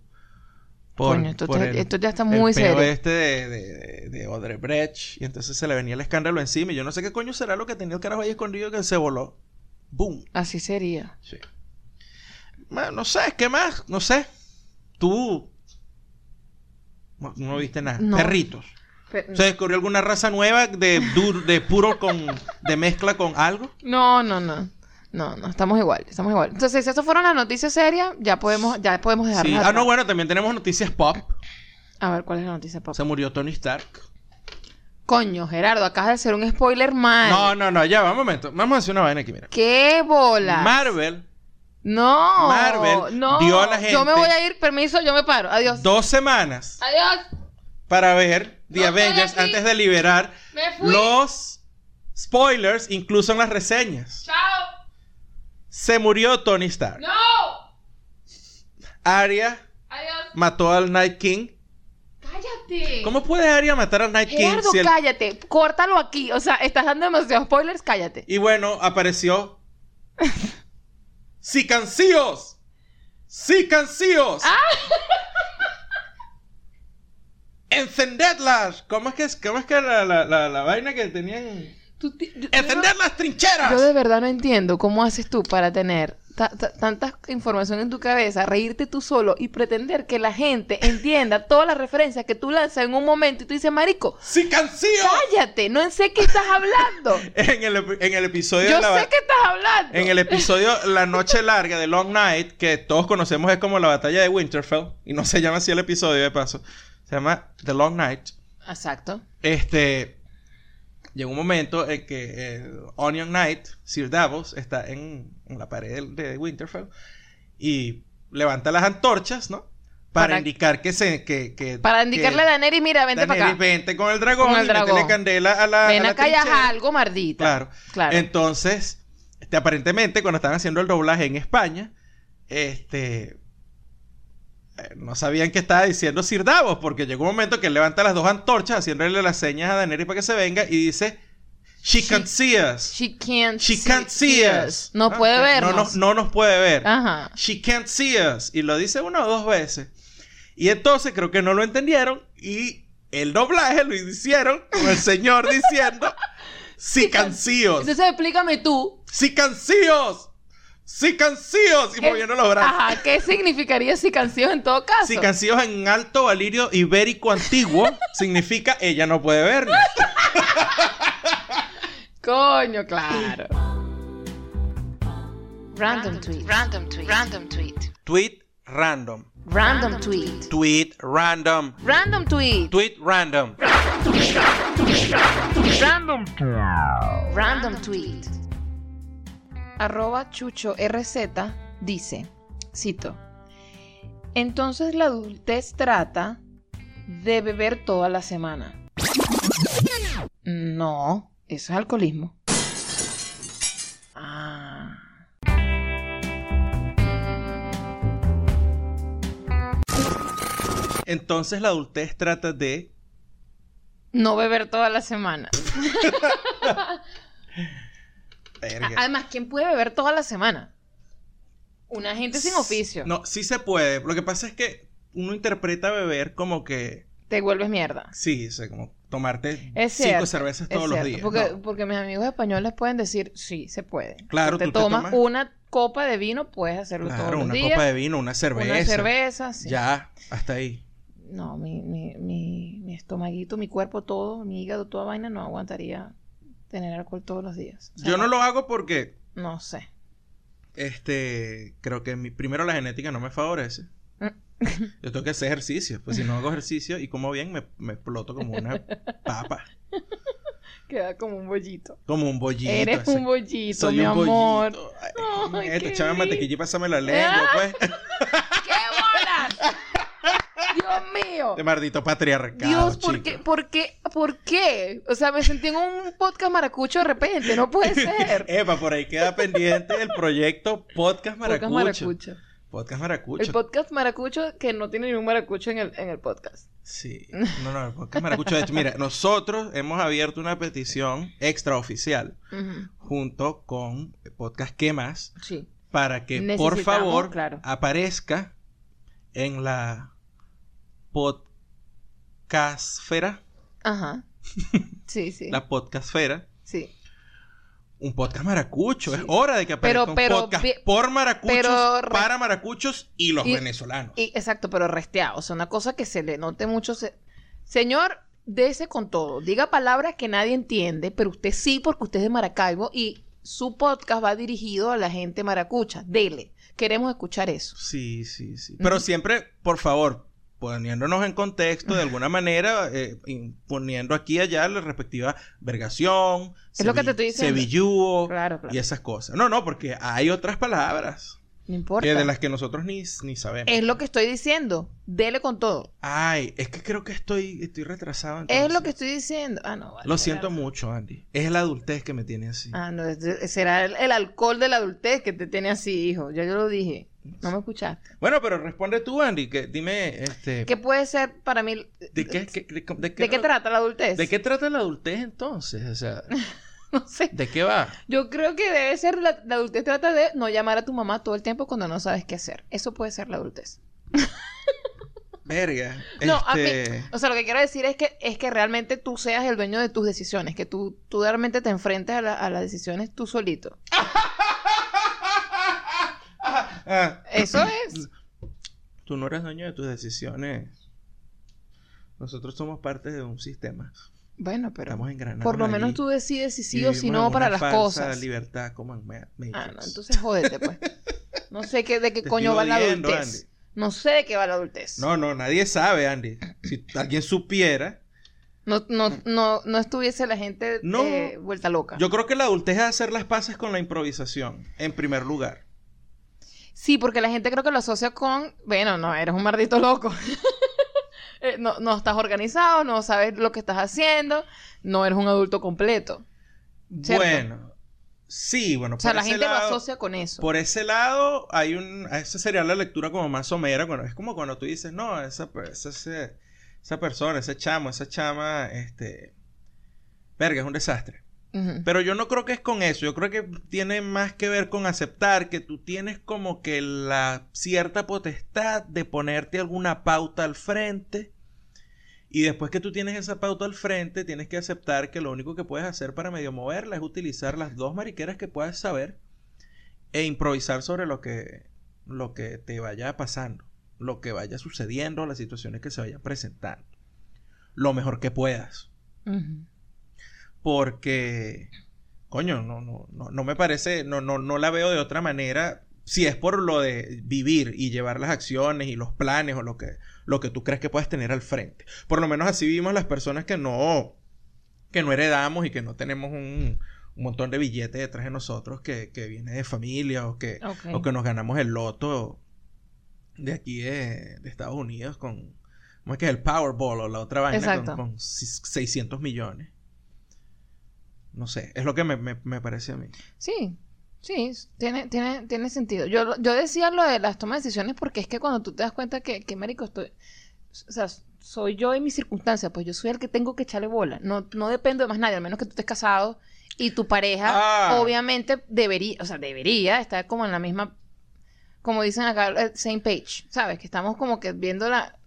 Coño, esto está- esto ya está muy el peo serio. este de, de, de Odebrecht. Y entonces se le venía el escándalo encima. Y yo no sé qué coño será lo que tenía el carajo ahí escondido que se voló. ¡Boom! Así sería. Sí. Ma- No sé, ¿qué más? No sé. Tú. No, no viste nada. No. Perritos. Pe- ¿Se descubrió alguna raza nueva de, de puro con. de mezcla con algo? No, no, no. No, no, estamos igual, estamos igual. Entonces, si esas fueron las noticias serias, ya podemos, ya podemos Sí. Ah, atrás. no, bueno, también tenemos noticias pop. A ver, ¿cuál es la noticia, papá? Se murió Tony Stark. Coño, Gerardo, acabas de hacer un spoiler mal. No, no, no, ya, va un momento. Vamos a hacer una vaina aquí, mira. ¡Qué bola! Marvel, no, Marvel no. dio a la Yo me gente- voy a ir, permiso, yo me paro. Adiós. dos semanas Adiós. para ver The No Avengers antes de liberar los spoilers, incluso en las reseñas. Chao. Se murió Tony Stark. No. Arya Adiós. mató al Night King. Cállate. ¿Cómo puede Arya matar al Night King? Si el- cállate. Córtalo aquí. O sea, estás dando demasiados spoilers, cállate. Y bueno, apareció. ¡Sicancíos! ¡Sicancíos! Ah. ¡Encendedlas! ¿Cómo es que es, cómo es que la, la, la, la vaina que tenían? Tú ti- yo- ¡Encender las trincheras! Yo de verdad no entiendo cómo haces tú para tener ta- ta- tanta información en tu cabeza, reírte tú solo y pretender que la gente entienda todas las referencias que tú lanzas en un momento y tú dices, marico, ¡Sicancíos! cállate, no sé qué estás hablando. En el, ep- en el episodio Yo de la sé que estás hablando. En el episodio La Noche Larga de Long Night, que todos conocemos es como la batalla de Winterfell, y no se llama así el episodio de paso, se llama The Long Night. Exacto. Este. Llegó un momento en que eh, Onion Knight, Sir Davos, está en, en la pared de, de Winterfell y levanta las antorchas, ¿no? Para, Para- indicar que se. Que, que- Para indicarle que a Daneri, mira, vente para Daenerys acá. vente con el dragón Con el y métele dragón. candela a la. Ven a la acá trinchera. algo, mardita. Claro. Claro. Entonces, este, aparentemente, cuando estaban haciendo el doblaje en España, este. No sabían qué estaba diciendo Sir Davos, porque llegó un momento que él levanta las dos antorchas haciéndole las señas a Daenerys para que se venga y dice: She, She- can't see us. She can't, She see can't see us. us. No Ah, puede ok. vernos. No, no, no nos puede ver. Ajá. She can't see us. Y lo dice una o dos veces. Y entonces creo que no lo entendieron y el doblaje lo hicieron con el señor diciendo: Sí can see us. Entonces explícame tú. ¡Sí cancíos! ¡Sí cancíos! Y ¿qué- moviendo los brazos. Ajá, ¿qué significaría si canción en todo caso? En alto valirio ibérico antiguo significa ella no puede vernos. Coño, claro. Random tweet. Random tweet. Random tweet. Tweet random. Random tweet. Tweet random. Random tweet. Tweet random. Random. Random tweet. Arroba Chucho RZ dice, cito, entonces la adultez trata de beber toda la semana. No, eso es alcoholismo. Ah. Entonces la adultez trata de. No beber toda la semana. Verga. Además, ¿quién puede beber toda la semana? Una gente sin oficio. No, sí se puede. Lo que pasa es que uno interpreta beber como que. Te vuelves mierda. Sí, o sea, como tomarte Es cinco cierto, cervezas es todos los días. Porque, No. porque mis amigos españoles pueden decir, sí, se puede. Claro, Tú te tú te tomas tomas- una copa de vino, puedes hacerlo todos Claro, los una días. copa de vino, una cerveza. Una cerveza, sí. Ya, hasta ahí. No, mi, mi, mi, mi estomaguito, mi cuerpo, todo, mi hígado, toda vaina, no aguantaría tener alcohol todos los días. O sea, Yo no lo hago porque No sé. este creo que mi, primero la genética no me favorece. Mm. Yo tengo que hacer ejercicio. Pues si no hago ejercicio y como bien, me, me exploto como una papa. Queda como un bollito. Como un bollito. Eres un bollito, Soy mi un amor. bollito. Ay, Ay, qué lindo. mantequilla y pásame la lengua, pues. Dios mío. De maldito patriarcado, Dios, ¿por qué? ¿por qué? ¿Por qué? O sea, me sentí en un podcast maracucho de repente. No puede ser. Epa, por ahí queda pendiente el proyecto Podcast Maracucho. Podcast maracucho. Podcast Maracucho. El podcast maracucho que no tiene ningún maracucho en el, en el podcast. Sí. No, no, el podcast Maracucho. De hecho, mira, nosotros hemos abierto una petición extraoficial junto con el podcast ¿Qué más? Sí. Para que, por favor, claro. aparezca en la podcastfera, Ajá. Sí, sí. la podcastfera, Sí. un podcast maracucho. Es hora de que aparezca Pero- pero un podcast vi- por maracuchos, pero para maracuchos y los y- venezolanos. Y, exacto, pero resteado. O sea, una cosa que se le note mucho. se- Señor, dese con todo. Diga palabras que nadie entiende, pero usted sí, porque usted es de Maracaibo y su podcast va dirigido a la gente maracucha. Dele. Queremos escuchar eso. Sí, sí, sí. Pero siempre, por favor, poniéndonos en contexto de alguna manera, eh, poniendo aquí y allá la respectiva vergación, Es lo que te estoy diciendo. sevillúo Claro, claro. y esas cosas. No, no, porque hay otras palabras No importa. que de las que nosotros ni, ni sabemos. Es lo que estoy diciendo. Dele con todo. Ay, es que creo que estoy, estoy retrasado. Es lo que estoy diciendo. Ah, no. vale, Lo siento mucho, Andy. Es la adultez que me tiene así. Ah, no. será el, el alcohol de la adultez que te tiene así, hijo. Ya yo lo dije. No me escuchaste. Bueno, pero responde tú, Andy, que dime, este, ¿Qué puede ser para mí? ¿de qué, qué- de, de ¿De qué trata la adultez? ¿De qué trata la adultez entonces? O sea, No sé. ¿de qué va? Yo creo que debe ser la, la adultez trata de no llamar a tu mamá todo el tiempo cuando no sabes qué hacer. Eso puede ser la adultez. Verga. No, a mí, este, o sea, lo que quiero decir es que es que realmente tú seas el dueño de tus decisiones, que tú, tú realmente te enfrentes a, la- a las decisiones tú solito. ah, Eso es. tú no eres dueño de tus decisiones. Nosotros somos parte de un sistema. Bueno, pero Estamos por lo menos tú decides si sí o si no para las falsa cosas. libertad como en Ma- Matrix. Ah, no, entonces jódete, pues. No sé qué, de qué Te coño va la adultez. Andy. No sé de qué va la adultez. No, no, nadie sabe, Andy. Si alguien supiera, No, no, no, no estuviese la gente No. eh, vuelta loca. yo creo que la adultez es hacer las paces con la improvisación, en primer lugar. Sí, porque la gente creo que lo asocia con, bueno, no, eres un maldito loco. Eh, no, no estás organizado, no sabes lo que estás haciendo, no eres un adulto completo. ¿Cierto? Bueno, sí, bueno, O sea, por la ese gente lado- lo asocia con eso. Por ese lado, hay un. Esa sería la lectura como más somera. Cuando, es como cuando tú dices, no, esa, esa, ese- esa persona, ese chamo, esa chama, este. Verga, es un desastre. Pero yo no creo que es con eso. Yo creo que tiene más que ver con aceptar que tú tienes como que la cierta potestad de ponerte alguna pauta al frente. Y después que tú tienes esa pauta al frente, tienes que aceptar que lo único que puedes hacer para medio moverla es utilizar las dos mariqueras que puedas saber e improvisar sobre lo que, lo que te vaya pasando, lo que vaya sucediendo, las situaciones que se vayan presentando. Lo mejor que puedas. Ujú. Porque, coño, no, no, no, no me parece, no, no, no la veo de otra manera. Si es por lo de vivir y llevar las acciones y los planes o lo que, lo que tú crees que puedes tener al frente. Por lo menos así vivimos las personas que no, que no heredamos y que no tenemos un, un montón de billetes detrás de nosotros que, que viene de familia o que, o que nos ganamos el loto de aquí de, de Estados Unidos con, ¿cómo es que es? El Powerball o la otra vaina con, Exacto. con si- 600 millones. No sé, es lo que me, me- me parece a mí. Sí, sí, tiene, tiene, tiene sentido. Yo, yo decía lo de las tomas de decisiones porque es que cuando tú te das cuenta que, que marico, estoy, o sea, soy yo en mis circunstancias, pues yo soy el que tengo que echarle bola. No, no dependo de más nadie, al menos que tú estés casado y tu pareja, Ah. obviamente, debería, o sea, debería estar como en la misma, como dicen acá, eh, same page, ¿sabes? Que estamos como que viendo la...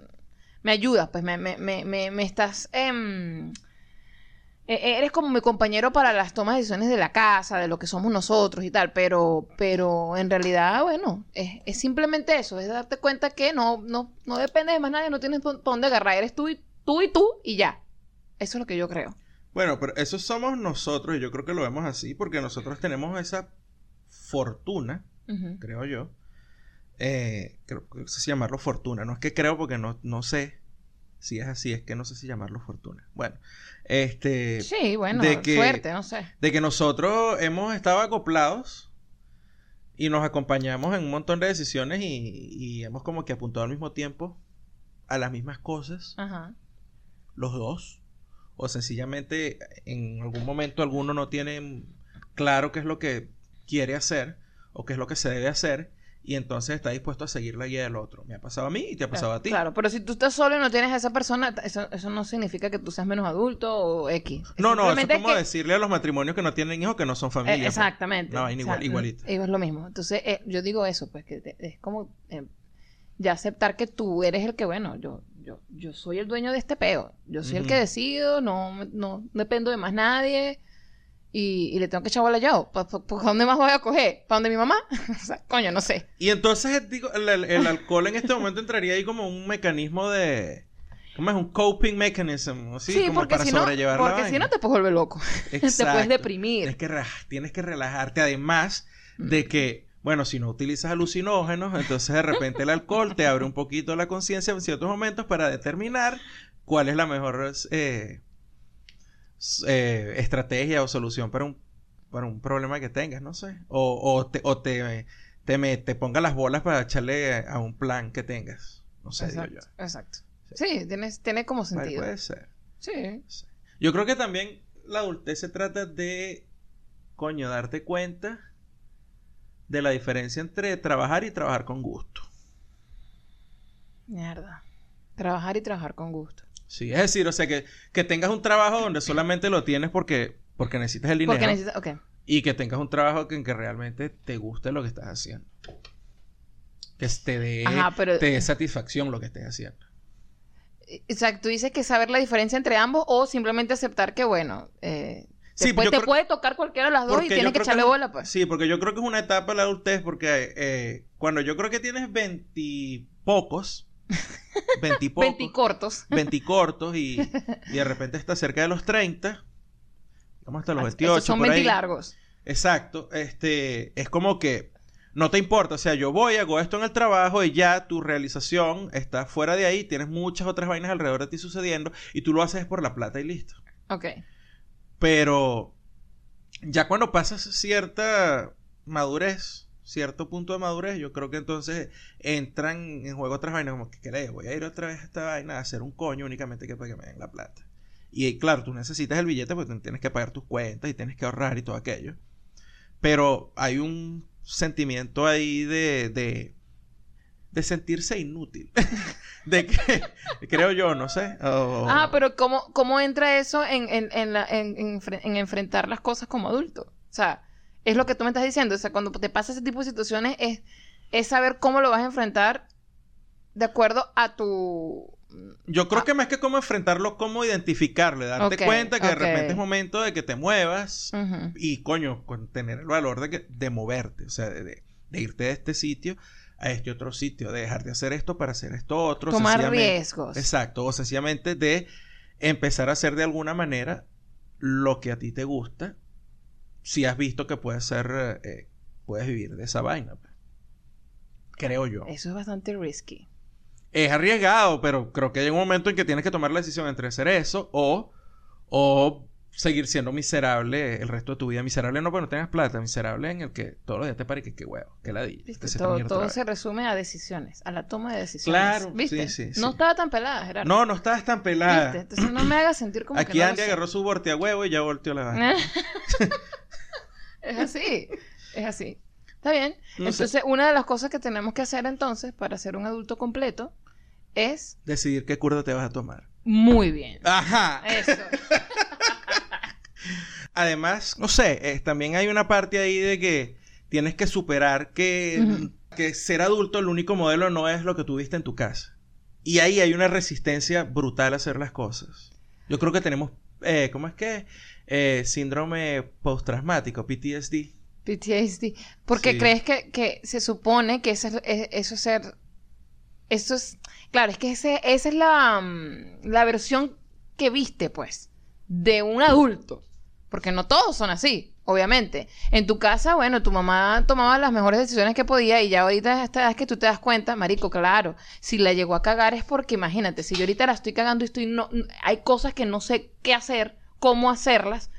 Me ayudas, pues me, me, me, me, me estás... em, e- eres como mi compañero para las tomas de decisiones de la casa, de lo que somos nosotros y tal, pero, pero en realidad, bueno, es, es simplemente eso, es darte cuenta que no, no, no depende de más nadie, no tienes para dónde agarrar, eres tú y tú y tú y ya. Eso es lo que yo creo. Bueno, pero eso somos nosotros y yo creo que lo vemos así porque nosotros tenemos esa fortuna, creo yo. Eh, creo que si llamarlo fortuna. No es que creo porque no, no sé si es así, es que no sé si llamarlo fortuna. Bueno, este... Sí, bueno, de que- suerte, no sé. de que nosotros hemos estado acoplados y nos acompañamos en un montón de decisiones y, y hemos como que apuntado al mismo tiempo a las mismas cosas, Ajá. los dos. O sencillamente en algún momento alguno no tiene claro qué es lo que quiere hacer o qué es lo que se debe hacer y entonces está dispuesto a seguir la guía del otro. Me ha pasado a mí y te ha pasado a ti. Claro, pero si tú estás solo y no tienes a esa persona, eso, eso no significa que tú seas menos adulto o X. No, no, eso es como que- decirle a los matrimonios que no tienen hijos que no son Eh, familia. pues. exactamente. No, igual- igualito. Es lo mismo. Entonces, eh, yo digo eso, pues que te- es como eh, ya aceptar que tú eres el que, bueno, yo, yo, yo soy el dueño de este peo. Yo soy el que decido, no, no dependo de más nadie. Y, y le tengo que echar bola yo. ¿Para dónde más voy a coger? ¿Para dónde mi mamá? o sea, coño, no sé. Y entonces digo, el, el- el alcohol en este momento entraría ahí como un mecanismo de... ¿Cómo es? Un coping mechanism, ¿sí? Sí, como porque, para si no, la porque si no te puedes volver loco. te puedes Exacto. deprimir. Tienes que, tienes que relajarte. Además de que, bueno, si no utilizas alucinógenos, entonces de repente el alcohol te abre un poquito la conciencia en ciertos momentos para determinar cuál es la mejor eh, eh, estrategia o solución para un, para un problema que tengas, no sé. O, o te, o te, te, me- te ponga las bolas para echarle a un plan que tengas. No sé, digo exacto, yo. exacto. Sí, tienes, tiene como Puede- sentido. puede ser. Sí. Sí. Yo creo que también la adultez se trata de, coño, darte cuenta de la diferencia entre trabajar y trabajar con gusto. Mierda. Trabajar y trabajar con gusto. Sí, es decir, o sea, que, que tengas un trabajo donde solamente lo tienes porque, porque necesitas el dinero Porque necesitas. Ok. y que tengas un trabajo que, en que realmente te guste lo que estás haciendo. Que te dé, Ajá, pero- te dé satisfacción lo que estés haciendo. Exacto, tú dices que saber la diferencia entre ambos o simplemente aceptar que, bueno, eh, Sí, después te creo- puede tocar cualquiera de las dos y tienes que echarle bola, pues. Sí, porque yo creo que es una etapa de la adultez, porque eh, cuando yo creo que tienes veintipocos, veintipocos, Veinticortos. veinticortos y, y de repente estás cerca de los 30, vamos hasta los Esos 28, son por ahí. ventilargos. Exacto, este, es como que no te importa, o sea, yo voy, hago esto en el trabajo y ya tu realización está fuera de ahí, tienes muchas otras vainas alrededor de ti sucediendo y tú lo haces por la plata y listo. Ok. Pero ya cuando pasas cierta madurez, cierto punto de madurez, yo creo que entonces entran en juego otras vainas como que creo, voy a ir otra vez a esta vaina a hacer un coño únicamente que para que me den la plata. Y claro, tú necesitas el billete porque tienes que pagar tus cuentas y tienes que ahorrar y todo aquello. Pero hay un sentimiento ahí de, de, de sentirse inútil. de que, creo yo, no sé. Ah, pero ¿cómo, cómo entra eso en, en, en, en enfrentar las cosas como adulto? O sea, es lo que tú me estás diciendo. O sea, cuando te pasa ese tipo de situaciones es, es saber cómo lo vas a enfrentar de acuerdo a tu... Yo creo Ah. que más que cómo enfrentarlo, cómo identificarlo, darte cuenta que de repente es momento de que te muevas Ujú. y coño, con tener el valor de, que, de moverte, o sea, de, de- irte de este sitio a este otro sitio, de dejar de hacer esto para hacer esto otro. Tomar riesgos. Exacto, o sencillamente de empezar a hacer de alguna manera lo que a ti te gusta, si has visto que puedes ser, eh, puedes vivir de esa vaina. pues. Creo yo. Eso es bastante risky. Es arriesgado, pero creo que hay un momento en que tienes que tomar la decisión entre hacer eso o, o seguir siendo miserable el resto de tu vida. Miserable no porque no tengas plata, miserable en el que todos los días te pare que qué huevo, que se Todo, todo se resume a decisiones, a la toma de decisiones. Claro, ¿Viste? sí, sí, No sí. estaba tan pelada, Gerardo. No, no estás tan pelada. ¿Viste? Entonces no me hagas sentir como Aquí que no Andy agarró su voltea huevo y ya volteó la vaina. es así, es así. Está bien. No sé. entonces, una de las cosas que tenemos que hacer entonces para ser un adulto completo es Decidir qué curda te vas a tomar. muy bien. Ajá. Eso. Además, no sé, eh, también hay una parte ahí de que tienes que superar que, que ser adulto el único modelo no es lo que tuviste en tu casa. Y ahí hay una resistencia brutal a hacer las cosas. Yo creo que tenemos, eh, ¿cómo es que? Eh, síndrome postraumático, PTSD. PTSD. Porque Sí. crees que, que se supone que eso es, es- eso es ser. Eso es. Claro, es que ese, esa es la, mm, la versión que viste, pues, de un adulto. Porque no todos son así, obviamente. En tu casa, bueno, tu mamá tomaba las mejores decisiones que podía y ya ahorita esta vez que tú te das cuenta, marico, claro, si la llegó a cagar es porque imagínate, si yo ahorita la estoy cagando y estoy no, hay cosas que no sé qué hacer, cómo hacerlas,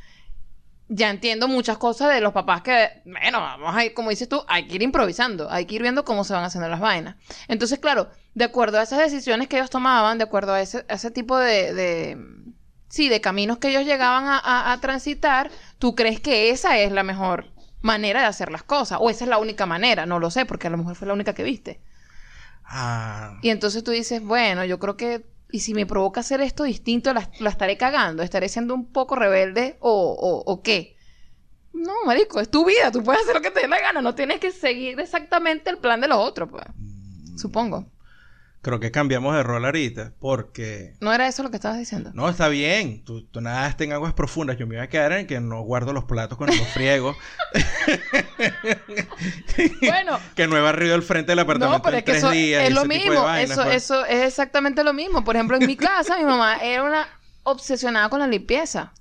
ya entiendo muchas cosas de los papás que, bueno, vamos a ir, como dices tú, hay que ir improvisando, hay que ir viendo cómo se van haciendo las vainas. Entonces, claro, de acuerdo a esas decisiones que ellos tomaban, de acuerdo a ese, a ese tipo de, de, sí, de caminos que ellos llegaban a, a- a transitar, tú crees que esa es la mejor manera de hacer las cosas. O esa es la única manera, no lo sé, porque a lo mejor fue la única que viste. Ah, Y entonces tú dices, bueno, yo creo que, y si me provoca hacer esto distinto, la, la estaré cagando, estaré siendo un poco rebelde o, o, o qué. No, marico, es tu vida, tú puedes hacer lo que te dé la gana, no tienes que seguir exactamente el plan de los otros, pues. Supongo. Creo que cambiamos de rol ahorita porque... ¿No era eso lo que estabas diciendo? No, está bien. Tú, tú nadaste en aguas profundas. Yo me iba a quedar en que no guardo los platos cuando los friego. Bueno, que no he barrido el frente del apartamento No, pero en es que tres eso días. es lo mismo. vainas, eso, pues. eso es exactamente lo mismo. Por ejemplo, en mi casa, mi mamá era una obsesionada con la limpieza.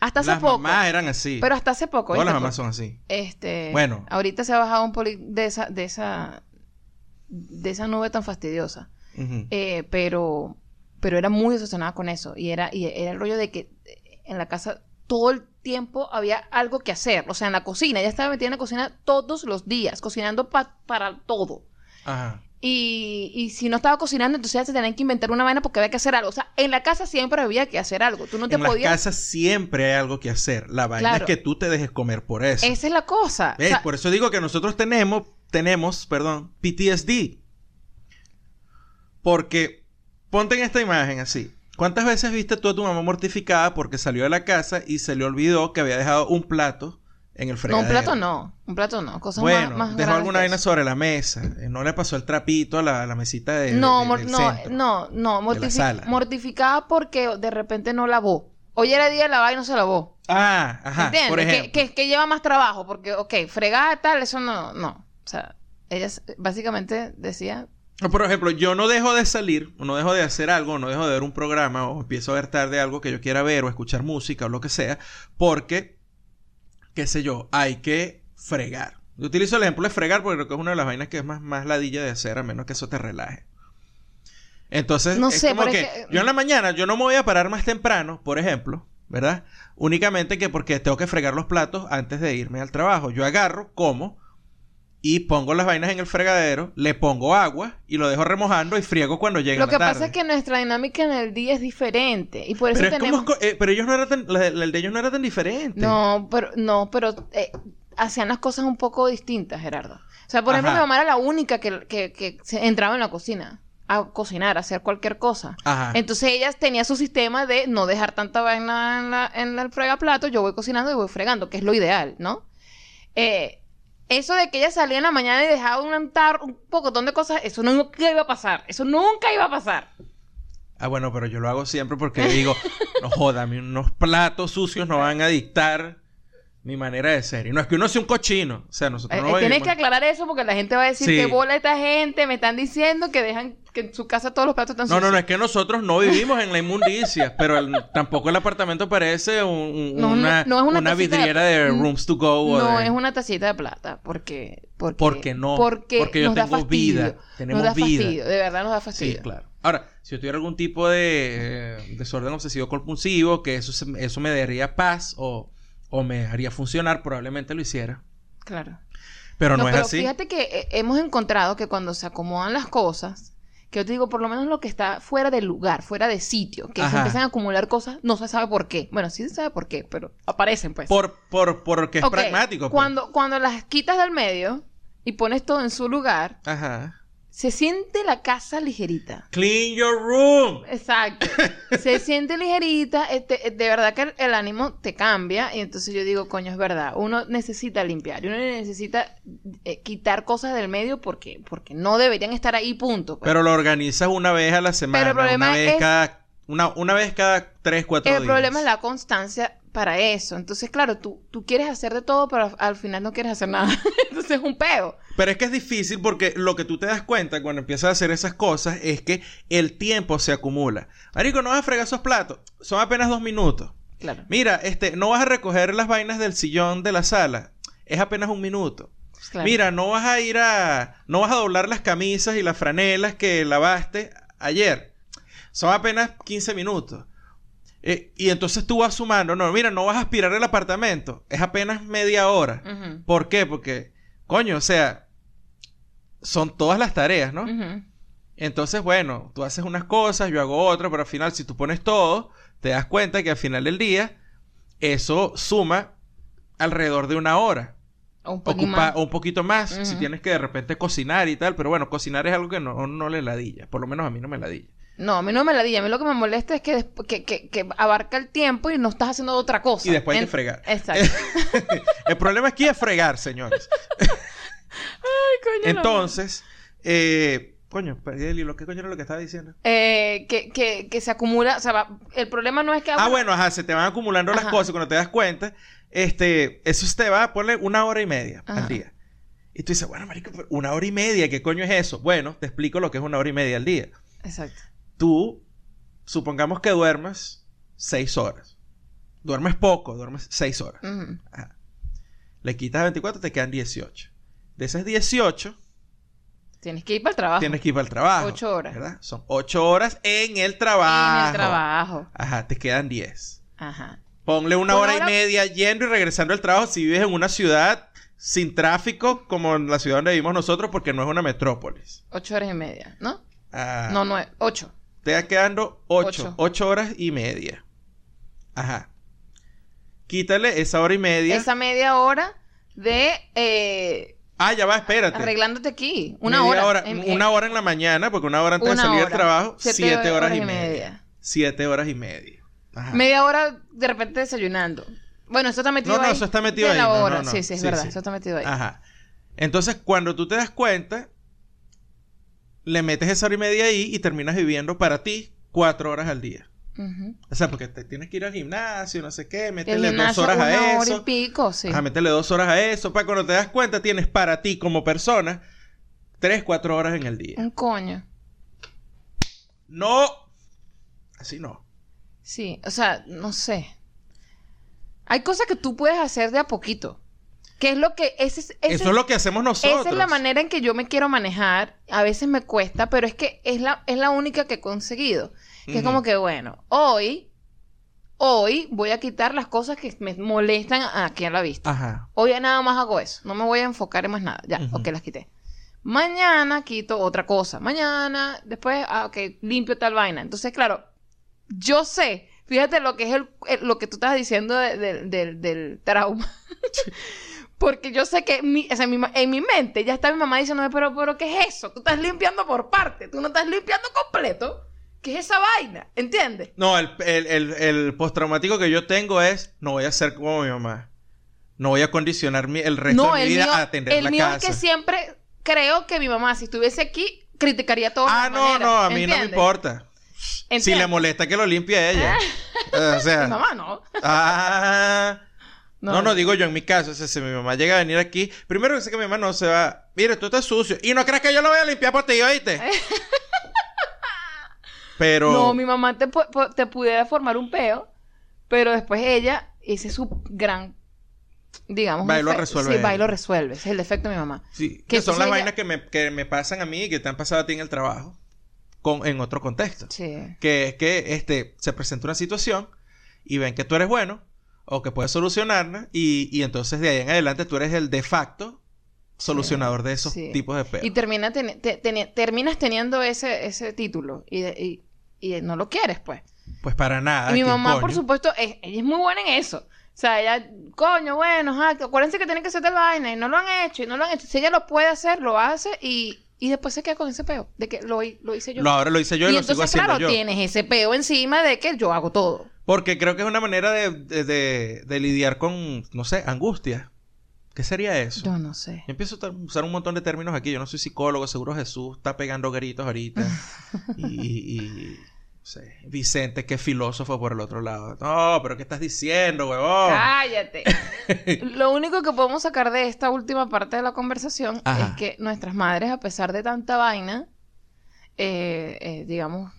Hasta hace Las poco. mamás eran así. Pero hasta hace poco. Todas las mamás son así. Este, Bueno. Ahorita se ha bajado un poli de esa, de esa, de esa nube tan fastidiosa. Eh, pero, pero era muy obsesionada con eso. Y era, y era el rollo de que en la casa todo el tiempo había algo que hacer. O sea, en la cocina. Ella estaba metida en la cocina todos los días, cocinando pa- para todo. Ajá. Y, y si no estaba cocinando, entonces ya se tenían que inventar una vaina porque había que hacer algo. O sea, en la casa siempre había que hacer algo. Tú no te en podías. casas siempre hay algo que hacer. La vaina Claro. es que tú te dejes comer por eso. Esa es la cosa. O ¿Ves? sea, Por eso digo que nosotros tenemos, tenemos, perdón, PTSD. Porque, ponte en esta imagen así. ¿Cuántas veces viste tú a tu mamá mortificada porque salió de la casa y se le olvidó que había dejado un plato en el no, fregadero? un plato no. Un plato no. Cosas Bueno, más, más dejó alguna vaina sobre la mesa. Eh, No le pasó el trapito a la, mesita de, No, de- del no, centro. no, no, mortificada porque de repente no lavó. Hoy era día de lavar y no se lavó. Ah, ajá. ¿Entiendes? Por Que- ejemplo. Que, que lleva más trabajo, porque, ok, fregada tal, eso no, no. O sea, ella s- básicamente decía, Por ejemplo, yo no dejo de salir, o no dejo de hacer algo, o no dejo de ver un programa, o empiezo a ver tarde algo que yo quiera ver, o escuchar música, o lo que sea, porque, qué sé yo, hay que fregar. Yo utilizo el ejemplo de fregar porque creo que es una de las vainas que es más, más ladilla de hacer, a menos que eso te relaje. Entonces, No es sé, como pero que, es que- yo en la mañana, yo no me voy a parar más temprano, por ejemplo, ¿verdad? Únicamente que porque tengo que fregar los platos antes de irme al trabajo. Yo agarro, como, y pongo las vainas en el fregadero, le pongo agua y lo dejo remojando y friego cuando llegue Lo la que tarde. pasa es que nuestra dinámica en el día es diferente. Y por eso pero, es tenemos... como, eh, pero ellos no eran tan, la- la- el de ellos no era tan diferente. No, pero, no, pero eh, hacían las cosas un poco distintas, Gerardo. O sea, por ejemplo, mi mamá era la única que, que, que se entraba en la cocina a cocinar, a hacer cualquier cosa. Ajá. Entonces ella tenía su sistema de no dejar tanta vaina en, la, en el fregaplato, yo voy cocinando y voy fregando, que es lo ideal, ¿no? Eh, eso de que ella salía en la mañana y dejaba un tar, un pocotón de cosas, eso nunca iba a pasar. Eso nunca iba a pasar. Ah, bueno, pero yo lo hago siempre porque digo, no joda, unos platos sucios no van a dictar mi manera de ser. Y no es que uno sea un cochino. O sea, nosotros Eh, no eh, tienes vivimos- que aclarar eso porque la gente va a decir Sí. que bola esta gente, me están diciendo que dejan que en su casa todos los platos están No, no, sucios. no, es que nosotros no vivimos en la inmundicia, pero el- tampoco el apartamento parece un- un- No, no, una, no es una una tacita de- vidriera de rooms to go. o No de- es una tacita de plata, porque... Porque, Porque no, Porque, porque yo nos da tengo fastidio. vida, tenemos nos da vida. fastidio, de verdad nos da Sí, fastidio. claro. Ahora, si yo tuviera algún tipo de eh, desorden obsesivo compulsivo, que eso, se- eso me daría paz o, o me haría funcionar, probablemente lo hiciera. Claro. Pero no, es pero así. fíjate que eh, hemos encontrado que cuando se acomodan las cosas, que yo te digo, por lo menos lo que está fuera del lugar, fuera de sitio, que se empiezan a acumular cosas, no se sabe por qué. Bueno, sí se sabe por qué, pero aparecen pues. Por, por, porque es pragmático. pues. Cuando, cuando las quitas del medio y pones todo en su lugar, Ajá. Se siente la casa ligerita. Clean your room. Exacto. Se siente ligerita, este, de verdad que el, el ánimo te cambia y entonces yo digo, coño, es verdad, uno necesita limpiar, y uno necesita eh, quitar cosas del medio porque, porque no deberían estar ahí, punto. pues. Pero lo organizas una vez a la semana. Pero el problema una vez es- cada. Una, una vez cada tres, cuatro el días. problema es la constancia para eso. Entonces, claro, tú, tú quieres hacer de todo, pero al, al final no quieres hacer nada. entonces es un peo. Pero es que es difícil porque lo que tú te das cuenta cuando empiezas a hacer esas cosas es que el tiempo se acumula. Marico, no vas a fregar esos platos. Son apenas dos minutos. Claro. Mira, este, no vas a recoger las vainas del sillón de la sala. Es apenas un minuto. claro. Mira, no vas a ir a. No vas a doblar las camisas y las franelas que lavaste ayer. Son apenas 15 minutos. Eh, y entonces tú vas sumando. No, mira, no vas a aspirar el apartamento. Es apenas media hora. ¿Por qué? Porque, coño, o sea, son todas las tareas, ¿no? Entonces, bueno, tú haces unas cosas, yo hago otras, pero al final, si tú pones todo, te das cuenta que al final del día, eso suma alrededor de una hora. O un ocupa- más. o un poquito más, si tienes que de repente cocinar y tal, pero bueno, cocinar es algo que no, no le ladilla, por lo menos a mí no me ladilla. No, a mí no me la di. A mí lo que me molesta es que, que, que, que abarca el tiempo y no estás haciendo otra cosa. Y después hay que fregar. Exacto. El problema aquí es fregar, señores. Coño, no. Entonces, eh, coño, perdí el hilo, ¿qué coño era lo que estaba diciendo? Eh, que, que, que se acumula, o sea, va- el problema no es que... Ah, bueno, ajá, se te van acumulando las cosas cuando te das cuenta, este, eso te va a poner una hora y media Ajá. al día. Y tú dices, bueno, marico, una hora y media, ¿qué coño es eso? Bueno, te explico lo que es una hora y media al día. Exacto. Tú, supongamos que duermes seis horas. Duermes poco, duermes seis horas. Ajá. Le quitas 24, te quedan 18. De esas 18, Tienes que ir para el trabajo. tienes que ir para el trabajo. Ocho horas. ¿verdad? Son 8 horas en el trabajo. En el trabajo. Ajá, te quedan 10. Ajá. Ponle una hora y media yendo y regresando al trabajo si vives en una ciudad sin tráfico como en la ciudad donde vivimos nosotros porque no es una metrópolis. Ocho horas y media, ¿no? Ah, No, nueve. Ocho. Te va quedando 8. Ocho. 8 horas y media. Ajá. Quítale esa hora y media. Esa media hora de eh, Ah, ya va, espérate. arreglándote aquí. Una Media hora. En- en- una hora en la mañana, porque una hora antes Una de salir hora. del trabajo, Siete siete, horas, horas y media. media. Siete horas y media. Ajá. Media hora de repente desayunando. Bueno, eso está metido No, no, ahí. eso está metido ahí. la no, hora. no. Sí, sí, es Sí, verdad. sí. Eso está metido ahí. Ajá. Entonces, cuando tú te das cuenta, le metes esa hora y media ahí y terminas viviendo para ti cuatro horas al día. O sea, porque te tienes que ir al gimnasio, no sé qué, El métele dos horas a una hora y eso. pico, sí. Ajá, métele dos horas a eso. Para cuando te das cuenta, tienes para ti como persona tres, cuatro horas en el día. Un coño. No. Así no. Sí, o sea, no sé. Hay cosas que tú puedes hacer de a poquito. Que es lo que... Ese, es- ese Eso es lo que hacemos nosotros. Esa es la manera en que yo me quiero manejar. A veces me cuesta, pero es que es la, es la única que he conseguido. Que es como que, bueno, hoy, hoy voy a quitar las cosas que me molestan aquí a la vista. Ajá. Hoy ya nada más hago eso. No me voy a enfocar en más nada. Ya, Ujú. ok, las quité. Mañana quito otra cosa. Mañana, después, ah, ok, limpio tal vaina. Entonces, claro, yo sé, fíjate lo que es el, el- lo que tú estás diciendo de- de- del- del trauma. Porque yo sé que mi- o sea, en, mi, en mi mente ya está mi mamá diciéndome, pero, pero, ¿qué es eso? Tú estás limpiando por parte, tú no estás limpiando completo. ¿Qué es esa vaina? ¿Entiendes? No, el, el, el, el postraumático que yo tengo es no voy a ser como mi mamá. No voy a condicionar mi- el resto No, de mi el vida mío, a atender el la mío casa. es que siempre creo que mi mamá, si estuviese aquí, criticaría todo. ah, no, no, a mí no me importa. Si le molesta que lo limpie a ella. o sea, Mi mamá no. ah, no. no, digo yo en mi caso. o sea, si mi mamá llega a venir aquí, primero que sé que mi mamá no se va. Mire, tú estás sucio. Y no crees que yo lo voy a limpiar por ti, ¿oíste? Pero. No, mi mamá te, te pudiera formar un peo, pero después ella, ese es su gran, digamos... Va y lo resuelve Sí, va y lo resuelve. Ese es el defecto de mi mamá. Sí, que que son las ella- vainas que me, que me pasan a mí y que te han pasado a ti en el trabajo. Con, en otro contexto. Sí. Que es que este, se presenta una situación y ven que tú eres bueno o que puedes solucionarla y, y entonces de ahí en adelante tú eres el de facto solucionador de esos sí. tipos de pedos. Y termina teni- te- teni- terminas teniendo ese, ese título y, de- y, y no lo quieres, pues. Pues para nada. y mi ¿quién mamá, por supuesto, es- ella es muy buena en eso. O sea, ella, coño, bueno, acuérdense que tienen que hacer tal vaina y no lo han hecho y no lo han hecho. Si ella lo puede hacer, lo hace y, y después se queda con ese peo de que lo, hi- lo hice yo. Lo, ahora lo hice yo y, y lo sigo entonces, haciendo claro, yo. tienes ese peo encima de que yo hago todo. Porque creo que es una manera de, de, de- de lidiar con, no sé, angustia. ¿Qué sería eso? Yo no sé. Yo empiezo a usar- un montón de términos aquí. Yo no soy psicólogo, seguro Jesús está pegando gritos ahorita. y, y- y, no sé, Vicente, que es filósofo por el otro lado. No, pero ¿qué estás diciendo, huevón? Cállate. Lo único que podemos sacar de esta última parte de la conversación Ajá. es que nuestras madres, a pesar de tanta vaina, eh, eh, digamos,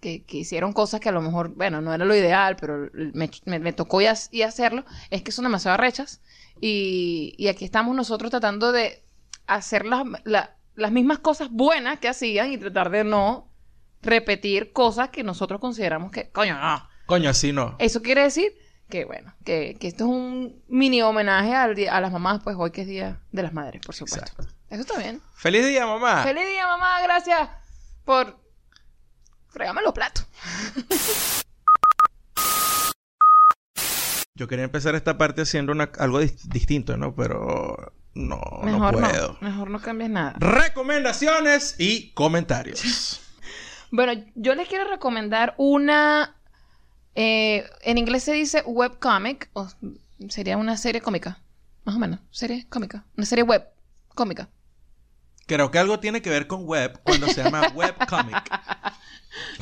que, que hicieron cosas que a lo mejor, bueno, no era lo ideal, pero me, me- me tocó y, ha- y hacerlo, es que son demasiado rechas. Y, y aquí estamos nosotros tratando de hacer las, la- las mismas cosas buenas que hacían y tratar de no repetir cosas que nosotros consideramos que, coño, no. Coño, así no. Eso quiere decir que, bueno, que, que esto es un mini homenaje al día- a las mamás, pues hoy que es Día de las Madres, por supuesto. Exacto. Eso está bien. ¡Feliz día, mamá! ¡Feliz día, mamá! Gracias por fregarme los platos. Yo quería empezar esta parte haciendo una- algo dis- distinto, ¿no? Pero no, no Mejor no, puedo. Mejor no cambies nada. Recomendaciones y comentarios. Bueno, yo les quiero recomendar una. eh, en inglés se dice webcomic, o sería una serie cómica. Más o menos, serie cómica. Una serie web cómica. Creo que algo tiene que ver con web cuando se llama webcomic.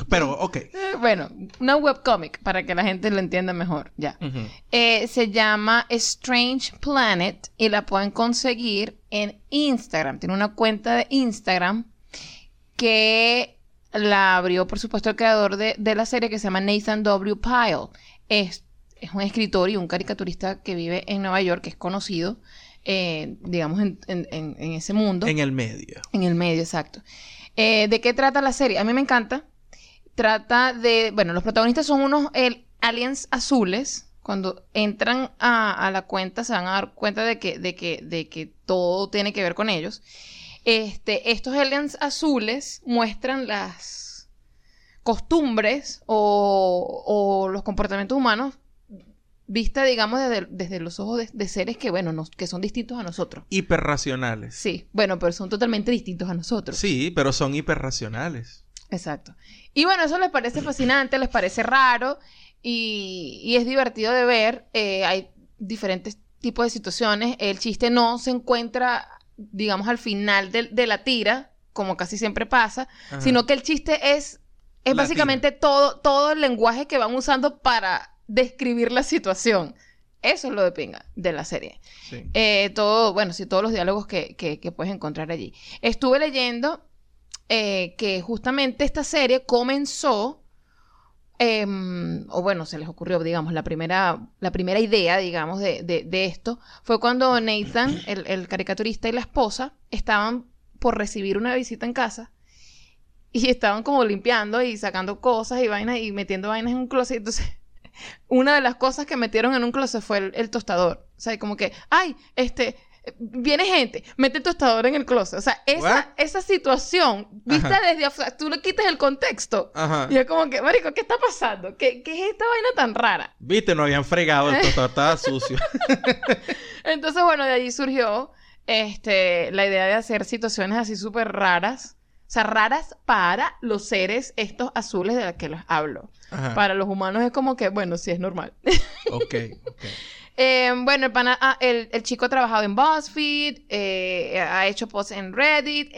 Pero, ok. Bueno, una webcomic, para que la gente lo entienda mejor. Ya. Eh, se llama Strange Planet y la pueden conseguir en Instagram. Tiene una cuenta de Instagram que la abrió, por supuesto, el creador de, de la serie que se llama Nathan W. Pyle. Es, es un escritor y un caricaturista que vive en Nueva York, que es conocido, eh, digamos, en, en- ese mundo. En el medio. En el medio, exacto. Eh, ¿De qué trata la serie? A mí me encanta. Trata de, bueno, los protagonistas son unos el- aliens azules. Cuando entran a, a la cuenta se van a dar cuenta de que, de que, de que todo tiene que ver con ellos. Este, estos aliens azules muestran las costumbres o, o los comportamientos humanos vista, digamos, desde, desde los ojos de, de seres que, bueno, nos- que son distintos a nosotros. Hiperracionales. Sí, bueno, pero son totalmente distintos a nosotros. Sí, pero son hiperracionales. Exacto. Y bueno, eso les parece fascinante, les parece raro y, y es divertido de ver. Eh, hay diferentes tipos de situaciones. El chiste no se encuentra, digamos, al final del- de, la tira, como casi siempre pasa, Ajá. sino que el chiste es, es básicamente todo, todo el lenguaje que van usando para describir la situación. Eso es lo de pinga de la serie. Sí. Eh, todo, bueno, sí, todos los diálogos que, que- que puedes encontrar allí. Estuve leyendo eh, que justamente esta serie comenzó, em, o bueno, se les ocurrió, digamos, la primera, la primera idea, digamos, de, de- de esto, fue cuando Nathan, el, el caricaturista y la esposa, estaban por recibir una visita en casa. Y estaban como limpiando y sacando cosas y vainas y metiendo vainas en un closet. Entonces, una de las cosas que metieron en un closet fue el, el tostador. O sea, como que, ay, este, viene gente, mete el tostador en el closet. O sea, esa, esa situación, vista Ajá. desde afuera, tú le quitas el contexto. Ajá. Y es como que, marico, ¿qué está pasando? ¿Qué, qué es esta vaina tan rara? Viste, no habían fregado, el tostador estaba sucio. Entonces, bueno, de allí surgió este, la idea de hacer situaciones así súper raras. O sea, raras para los seres estos azules de los que les hablo. Ajá. Para los humanos es como que, bueno, sí es normal. Ok, ok. Eh, bueno, el, pana- ah, el, el chico ha trabajado en BuzzFeed, eh, ha hecho posts en Reddit,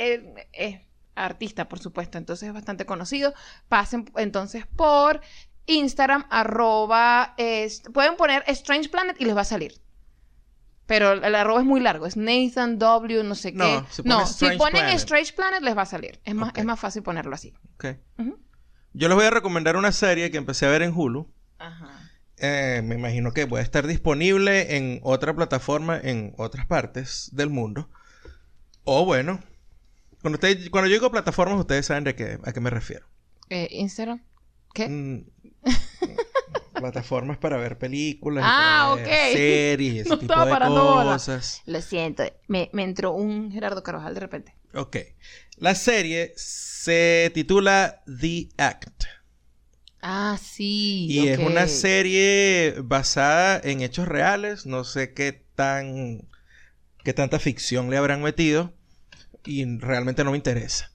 es artista, por supuesto, entonces es bastante conocido. Pasen entonces por Instagram, arroba, pueden poner Strange Planet y les va a salir. Pero el, arroba es muy largo, es Nathan W, no sé qué. No, si No, si ponen Planet. Strange Planet les va a salir. Es más, es más fácil ponerlo así. Yo les voy a recomendar una serie que empecé a ver en Hulu. Ajá. Eh, me imagino que puede estar disponible en otra plataforma en otras partes del mundo. O bueno, cuando, usted- cuando yo digo plataformas, ustedes saben de qué, a qué me refiero. Eh, Instagram. ¿Qué? Mm, plataformas para ver películas, y Ah, para ver ok. series ese No tipo estaba de parando bola. Lo siento, me, me entró un Gerardo Carvajal de repente. Ok. La serie se titula The Act. Ah, sí. Y es una serie basada en hechos reales. No sé qué tan. qué tanta ficción le habrán metido. Y realmente no me interesa.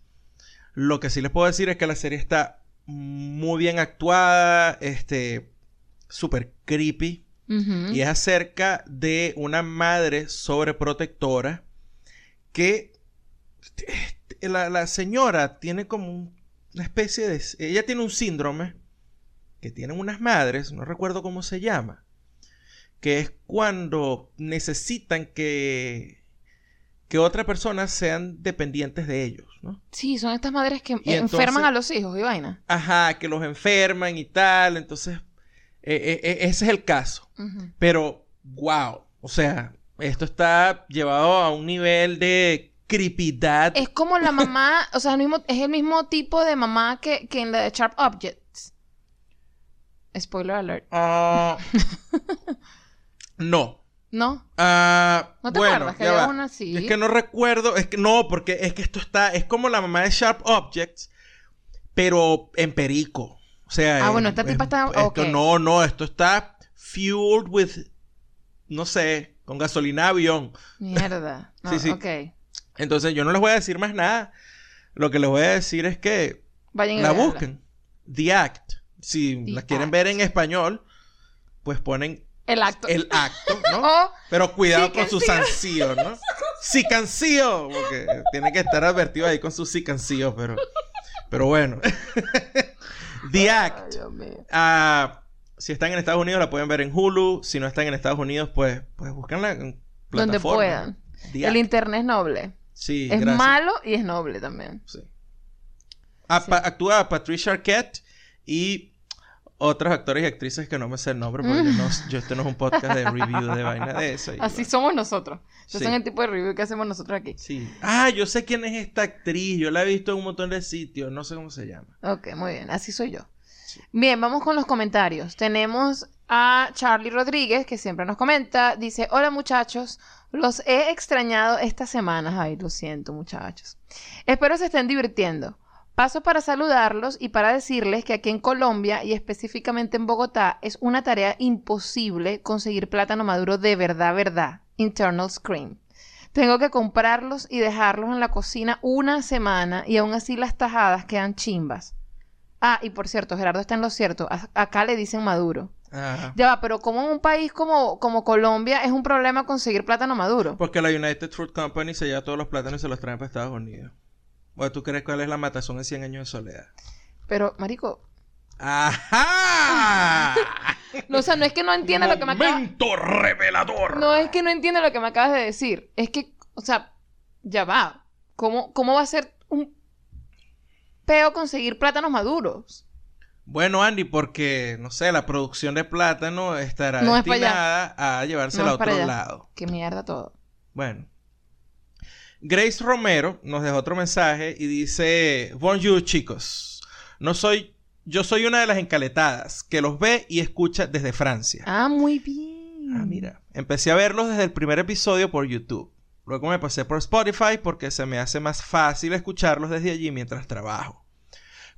Lo que sí les puedo decir es que la serie está muy bien actuada. Este. Súper creepy. Y es acerca de una madre sobreprotectora que eh, la, la señora tiene como un- una especie de... Ella tiene un síndrome que tienen unas madres, no recuerdo cómo se llama, que es cuando necesitan que, que otras personas sean dependientes de ellos, ¿no? Sí, son estas madres que Y enferman entonces- a los hijos y vaina. Ajá, que los enferman y tal, entonces eh, eh, eh, ese es el caso. Pero, wow. O sea, esto está llevado a un nivel de creepidad. Es como la mamá, o sea, el mismo, es el mismo tipo de mamá que, que en la de Sharp Objects. Spoiler alert. Ah, no. ¿No? Ah, ¿No te bueno, acuerdas que había una así? Es que no recuerdo. Es que no, porque es que esto está. Es como la mamá de Sharp Objects, pero en perico. O sea. Ah, bueno, en- esta tipa está- esto no, no, esto está fueled with, no sé, con gasolina de avión. Mierda. No, Sí, sí. Ok. Entonces yo no les voy a decir más nada. Lo que les voy a decir es que Vayan la busquen. The Act. Si The la quieren ver en español, pues ponen El acto. el acto, ¿no? O Pero cuidado Sí, con su cancillo. sancio, ¿no? Sí, cancillo. Porque tiene que estar advertido ahí con su sí, cancillo, pero... Pero bueno. The Ay, Act. Mío. Ah, si están en Estados Unidos la pueden ver en Hulu. Si no están en Estados Unidos, pues, pues búscanla en Donde plataformas, puedan. El Act. internet es noble. Sí, es gracias. malo y es noble también. Sí. Ah, Sí. pa- actúa Patricia Arquette y otros actores y actrices que no me sé el nombre porque yo no, yo este no es un podcast de review de vaina de eso. Así bueno. somos nosotros. Esos Sí. son el tipo de review que hacemos nosotros aquí. Sí. Ah, yo sé quién es esta actriz. Yo la he visto en un montón de sitios. No sé cómo se llama. Ok, muy bien. Así soy yo. Bien, vamos con los comentarios. Tenemos a Charlie Rodríguez, que siempre nos comenta. Dice, hola muchachos, los he extrañado estas semanas. Ay, lo siento muchachos. Espero se estén divirtiendo. Paso para saludarlos y para decirles que aquí en Colombia y específicamente en Bogotá es una tarea imposible conseguir plátano maduro de verdad, verdad. Internal Scream. Tengo que comprarlos y dejarlos en la cocina una semana y aún así las tajadas quedan chimbas. Ah, y por cierto, Gerardo está en lo cierto. A- acá le dicen maduro. Ajá. Ya va, pero como en un país como, como Colombia es un problema conseguir plátano maduro. Porque la United Fruit Company se lleva todos los plátanos y se los traen para Estados Unidos. Bueno, ¿tú crees cuál es la matazón en 100 años de soledad? Pero, marico, ¡Ajá! no, o sea, no es que no entienda lo que me acaba... ¡Momento revelador! No es que no entienda lo que me acabas de decir. Es que, o sea, ya va. ¿Cómo, cómo va a ser un peo conseguir plátanos maduros? Bueno, Andy, porque, no sé, la producción de plátano estará No es destinada a llevársela No a es otro allá. lado. Qué mierda todo. Bueno. Grace Romero nos dejó otro mensaje y dice: Bonjour, chicos. No soy. Yo soy una de las encaletadas que los ve y escucha desde Francia. Ah, muy bien. Ah, mira. Empecé a verlos desde el primer episodio por YouTube. Luego me pasé por Spotify porque se me hace más fácil escucharlos desde allí mientras trabajo.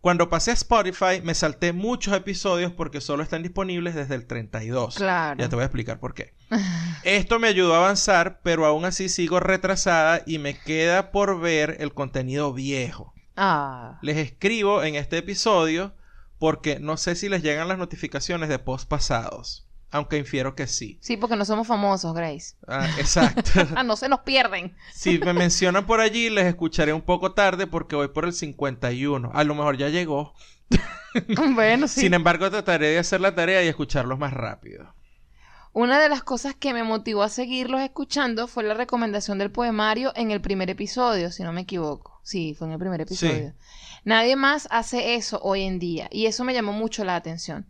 Cuando pasé a Spotify me salté muchos episodios porque solo están disponibles desde el 32. Claro. Ya te voy a explicar por qué. Esto me ayudó a avanzar, pero aún así sigo retrasada y me queda por ver el contenido viejo. Ah. Les escribo en este episodio porque no sé si les llegan las notificaciones de post pasados, aunque infiero que sí. Sí, porque no somos famosos, Grace. Ah, exacto. Ah, no se nos pierden. si me mencionan por allí, les escucharé un poco tarde porque voy por el 51. A lo mejor ya llegó. bueno, sí. Sin embargo, trataré de hacer la tarea y escucharlos más rápido. Una de las cosas que me motivó a seguirlos escuchando fue la recomendación del poemario en el primer episodio, si no me equivoco. Sí, fue en el primer episodio. Nadie más hace eso hoy en día y eso me llamó mucho la atención.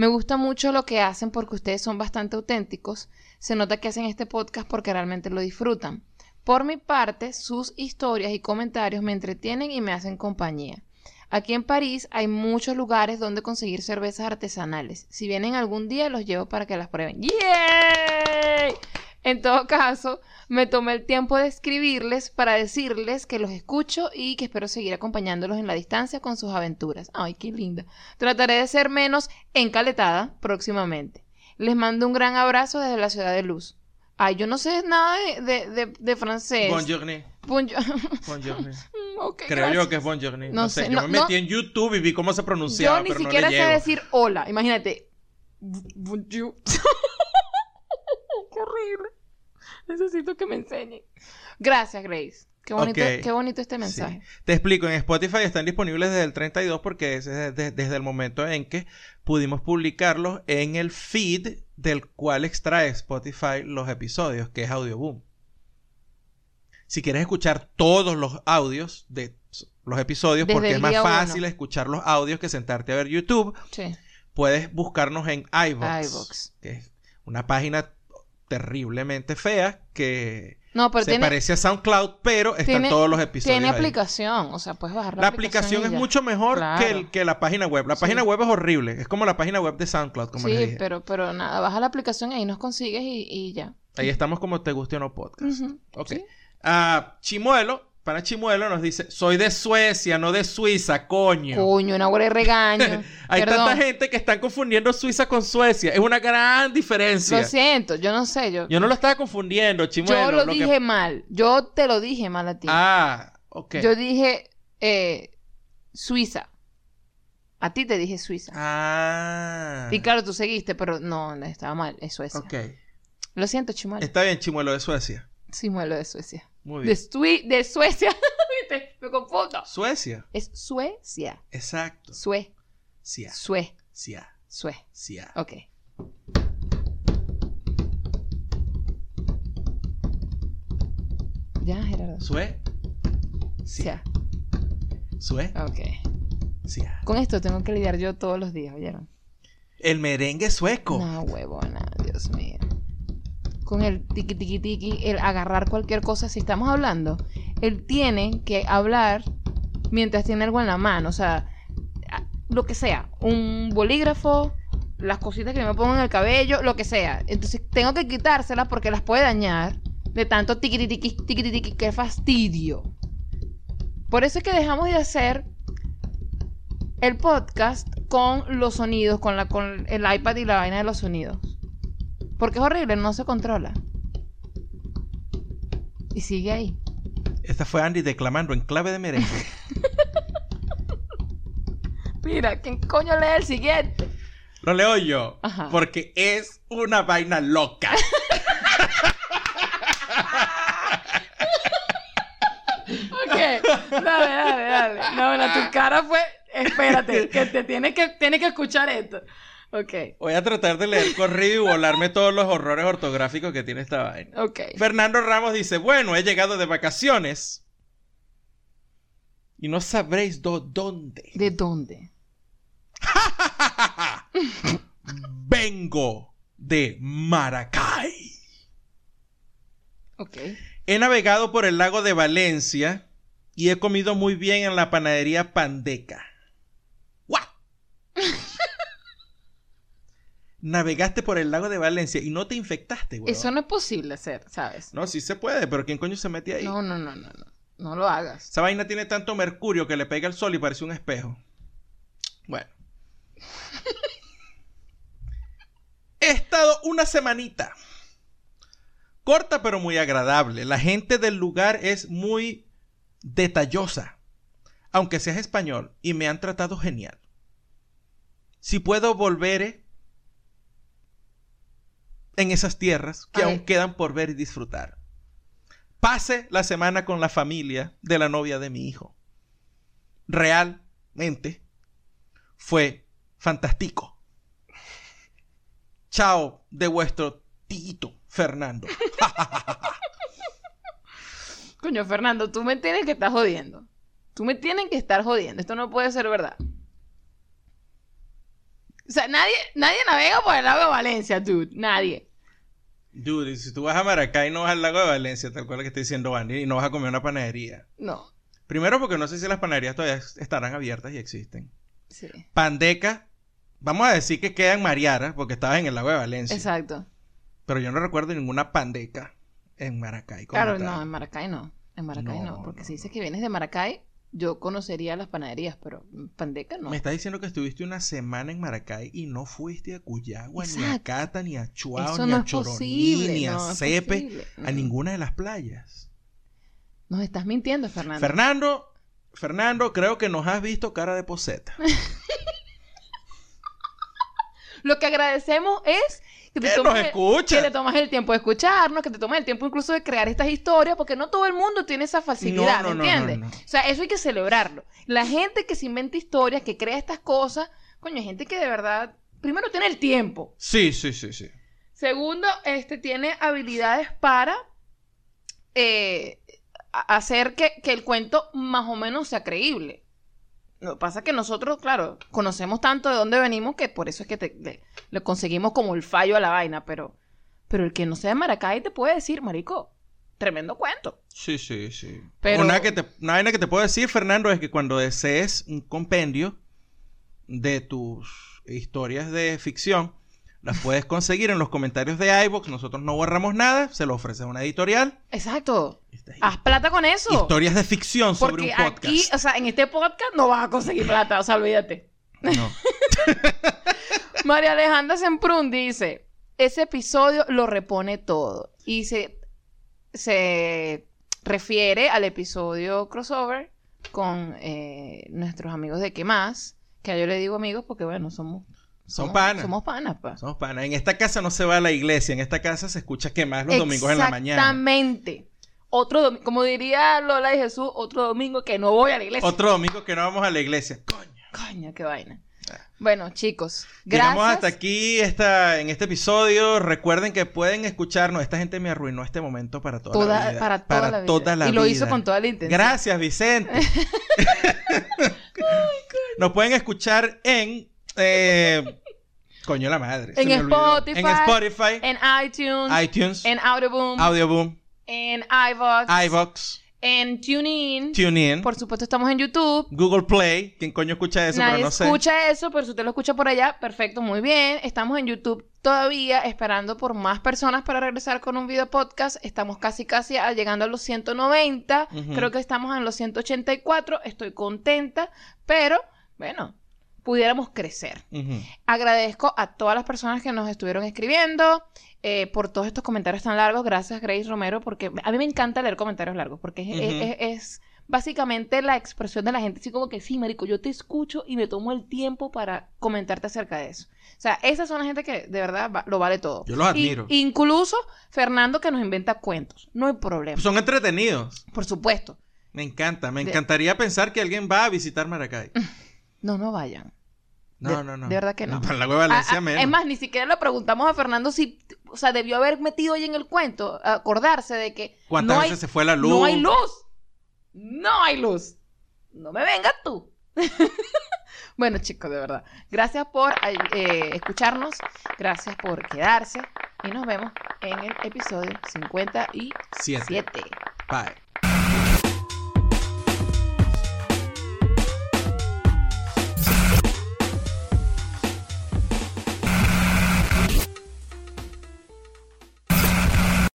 Me gusta mucho lo que hacen porque ustedes son bastante auténticos. Se nota que hacen este podcast porque realmente lo disfrutan. Por mi parte, sus historias y comentarios me entretienen y me hacen compañía. Aquí en París hay muchos lugares donde conseguir cervezas artesanales. Si vienen algún día, los llevo para que las prueben. ¡Yay! En todo caso, me tomé el tiempo de escribirles para decirles que los escucho y que espero seguir acompañándolos en la distancia con sus aventuras. Ay, qué linda. Trataré de ser menos encaletada próximamente. Les mando un gran abrazo desde la ciudad de Luz. Ay, yo no sé nada de, de, de- de francés. Bonjourné. Bonjour. Yo Ok, Creo yo que es Bonjourné. No No, sé. Yo me metí no- en YouTube y vi cómo se pronunciaba, Yo ni pero siquiera sé llego. decir hola. Imagínate. Qué horrible. Necesito que me enseñen. Gracias, Grace. Qué bonito, Ok. qué bonito este Sí. mensaje. Te explico, en Spotify están disponibles desde el 32 porque es desde, desde el momento en que pudimos publicarlos en el feed del cual extrae Spotify los episodios, que es Audioboom. Si quieres escuchar todos los audios de los episodios, Desde porque es más uno. fácil escuchar los audios que sentarte a ver YouTube, Sí. puedes buscarnos en iVoox. que es una página terriblemente fea que No, pero se tiene, parece a SoundCloud, pero están todos los episodios. tiene ahí. aplicación. O sea, puedes bajar la, La aplicación y es ya. mucho mejor Claro. que, el- que la página web. La Sí. página web es horrible. Es como la página web de SoundCloud, como les Sí, dije. pero, pero nada, baja la aplicación y ahí nos consigues y, y ya. Ahí estamos como Te Guste o No Podcast. Ujú. Ok. Sí. Ah, Chimuelo Para Chimuelo nos dice, soy de Suecia, no de Suiza, coño. Coño, una hora de regaño. Hay Perdón. tanta gente que están confundiendo Suiza con Suecia. Es una gran diferencia. Lo siento, yo no sé. Yo, Yo no lo estaba confundiendo, Chimuelo. yo lo, dije mal. Yo te lo dije mal a ti. Ah, ok. Yo dije eh, Suiza. A ti te dije Suiza. Ah. Y claro, tú seguiste, pero no, estaba mal. Es Suecia. Ok. Lo siento, Chimuelo. Está bien, Chimuelo de Suecia. Sí, muelo de Suecia. Muy De, bien. Sui- de Suecia. ¿Viste? Me confundo. Suecia. Es Suecia. Exacto. Sue. Cia. Sue. Cia. Sue. Cia. Ok. Ya, Gerardo. Sue. Cia. Sue. Ok. Cia. Con esto tengo que lidiar yo todos los días, ¿oyeron? El merengue sueco. No, huevona, Dios mío. Con el tiki tiki tiki, el agarrar cualquier cosa, si estamos hablando, él tiene que hablar mientras tiene algo en la mano, o sea, lo que sea, un bolígrafo, las cositas que me pongo en el cabello, lo que sea. Entonces tengo que quitárselas porque las puede dañar de tanto tiki tiki tiki tiki, qué fastidio. Por eso es que dejamos de hacer el podcast con los sonidos, con, la, con el iPad y la vaina de los sonidos. Porque es horrible, no se controla. Y sigue ahí. Esta fue Andy declamando en clave de merengue. Mira, ¿quién coño lee el siguiente? Lo leo yo. Ajá. Porque es una vaina loca. Ok, dale, dale, dale. No, no, tu cara fue. Espérate, que te tienes que, tienes que escuchar esto. Ok, Voy a tratar de leer corrido y volarme todos los horrores ortográficos que tiene esta vaina. ok. Fernando Ramos dice, bueno, he llegado de vacaciones. Y no sabréis do- dónde. ¿De dónde? Vengo de Maracay. Ok. He navegado por el lago de Valencia y he comido muy bien en la panadería Pandeca. ¡Guau! Navegaste por el lago de Valencia y no te infectaste, güey. Eso no es posible hacer, ¿sabes? No, sí se puede, pero ¿quién coño se mete ahí? No, no, no, no, no. No lo hagas. Esa vaina tiene tanto mercurio que le pega el sol y parece un espejo. Bueno. He estado una semanita. Corta pero muy agradable. La gente del lugar es muy detallosa. Aunque seas español y me han tratado genial. Si puedo volver en esas tierras que Ay. aún quedan por ver y disfrutar. Pase la semana con la familia de la novia de mi hijo. Realmente fue fantástico. Chao de vuestro tito Fernando. Coño, Fernando, tú me tienes que estar jodiendo. Tú me tienes que estar jodiendo. Esto no puede ser verdad. O sea, nadie, nadie navega por el lago de Valencia, dude. Nadie. Dude, y si tú vas a Maracay no vas al lago de Valencia, tal cual que está diciendo Andy, y no vas a comer una panadería. No. Primero porque no sé si las panaderías todavía estarán abiertas y existen. Sí. Pandeca, vamos a decir que queda en Mariara, porque estabas en el lago de Valencia. Exacto. Pero yo no recuerdo ninguna pandeca en Maracay. Claro, tal. no, en Maracay no. En Maracay no. No, porque no, si dices que vienes de Maracay, yo conocería las panaderías, pero Pandeca no. Me estás diciendo que estuviste una semana en Maracay y no fuiste a Cuyagua, ni a. Cata, ni a Chuao, Eso ni no a Choroní, posible, ni a no Cepe, a ninguna de las playas. Nos estás mintiendo, Fernando. Fernando, Fernando, creo que nos has visto cara de poseta. Lo que agradecemos es que te, tomas el, que te tomas el tiempo de escucharnos, que te tomas el tiempo incluso de crear estas historias, porque no todo el mundo tiene esa facilidad, No, ¿entiendes? no. O sea, eso hay que celebrarlo. La gente que se inventa historias, que crea estas cosas, coño, hay gente que de verdad, primero tiene el tiempo. Sí, sí, sí, sí. Segundo, este tiene habilidades para eh, hacer que, que el cuento más o menos sea creíble. Lo que pasa es que nosotros, claro, conocemos tanto de dónde venimos que por eso es que te- le, le conseguimos como el fallo a la vaina, pero, pero el que no sea de Maracay te puede decir, marico, tremendo cuento. Sí, sí, sí. Pero- Una, que te, una vaina que te puedo decir, Fernando, es que cuando desees un compendio de tus historias de ficción, las puedes conseguir en los comentarios de iVoox. Nosotros no borramos nada, se lo ofreces a una editorial Exacto. Haz plata con eso. Historias de ficción sobre un podcast. aquí, o sea, en este podcast no vas a conseguir plata, o sea, olvídate. No. María Alejandra Semprún dice, ese episodio lo repone todo. Y se, se refiere al episodio crossover con eh, nuestros amigos de ¿Qué más? Que yo le digo amigos porque, bueno, somos... Son somos- panas. Somos panas, pa. Somos panas. En esta casa no se va a la iglesia. En esta casa se escucha que más los domingos en la mañana. Exactamente. Otro domingo, como diría Lola y Jesús, otro domingo que no voy a la iglesia. Otro domingo que no vamos a la iglesia. Coño. Coño, qué vaina. Bueno, chicos, gracias. Llegamos hasta aquí esta, en este episodio. Recuerden que pueden escucharnos. Esta gente me arruinó este momento para toda, Toda- la vida. para toda la vida. la Y lo vida. hizo con toda la intención. Gracias, Vicente. Nos pueden escuchar en... eh, coño la madre. En. Spotify. En Spotify. En iTunes, iTunes. en Audioboom, Audioboom. en iVox. en TuneIn. TuneIn. Por supuesto, estamos en YouTube. Google Play. ¿Quién coño escucha eso? Nadie pero no sé. escucha eso, pero si usted lo escucha por allá, perfecto, muy bien. Estamos en YouTube todavía esperando por más personas para regresar con un video podcast. Estamos casi, casi a- llegando a los 190. Ujú. Creo que estamos en los 184. Estoy contenta, pero bueno, pudiéramos crecer. Agradezco a todas las personas que nos estuvieron escribiendo eh, por todos estos comentarios tan largos. Gracias, Grace Romero, porque a mí me encanta leer comentarios largos, porque es, es- es- es básicamente la expresión de la gente, así como que sí, Marico, yo te escucho y me tomo el tiempo para comentarte acerca de eso. O sea, esas son la gente que de verdad va- lo vale todo. Yo los Y- admiro. incluso Fernando que nos inventa cuentos. No hay problema. Son entretenidos. Por supuesto. Me encanta. Me De- encantaría pensar que alguien va a visitar Maracay. No, no vayan. No, De- no, no. de verdad que no. Para la hueva Ah, ah, menos. Es más, ni siquiera le preguntamos a Fernando si, o sea, debió haber metido ahí en el cuento, acordarse de que ¿Cuántas no veces hay, se fue la luz? no hay luz. No hay luz. No me vengas tú. bueno, chicos, de verdad. Gracias por eh, escucharnos. Gracias por quedarse. Y nos vemos en el episodio 57. Siete. Bye.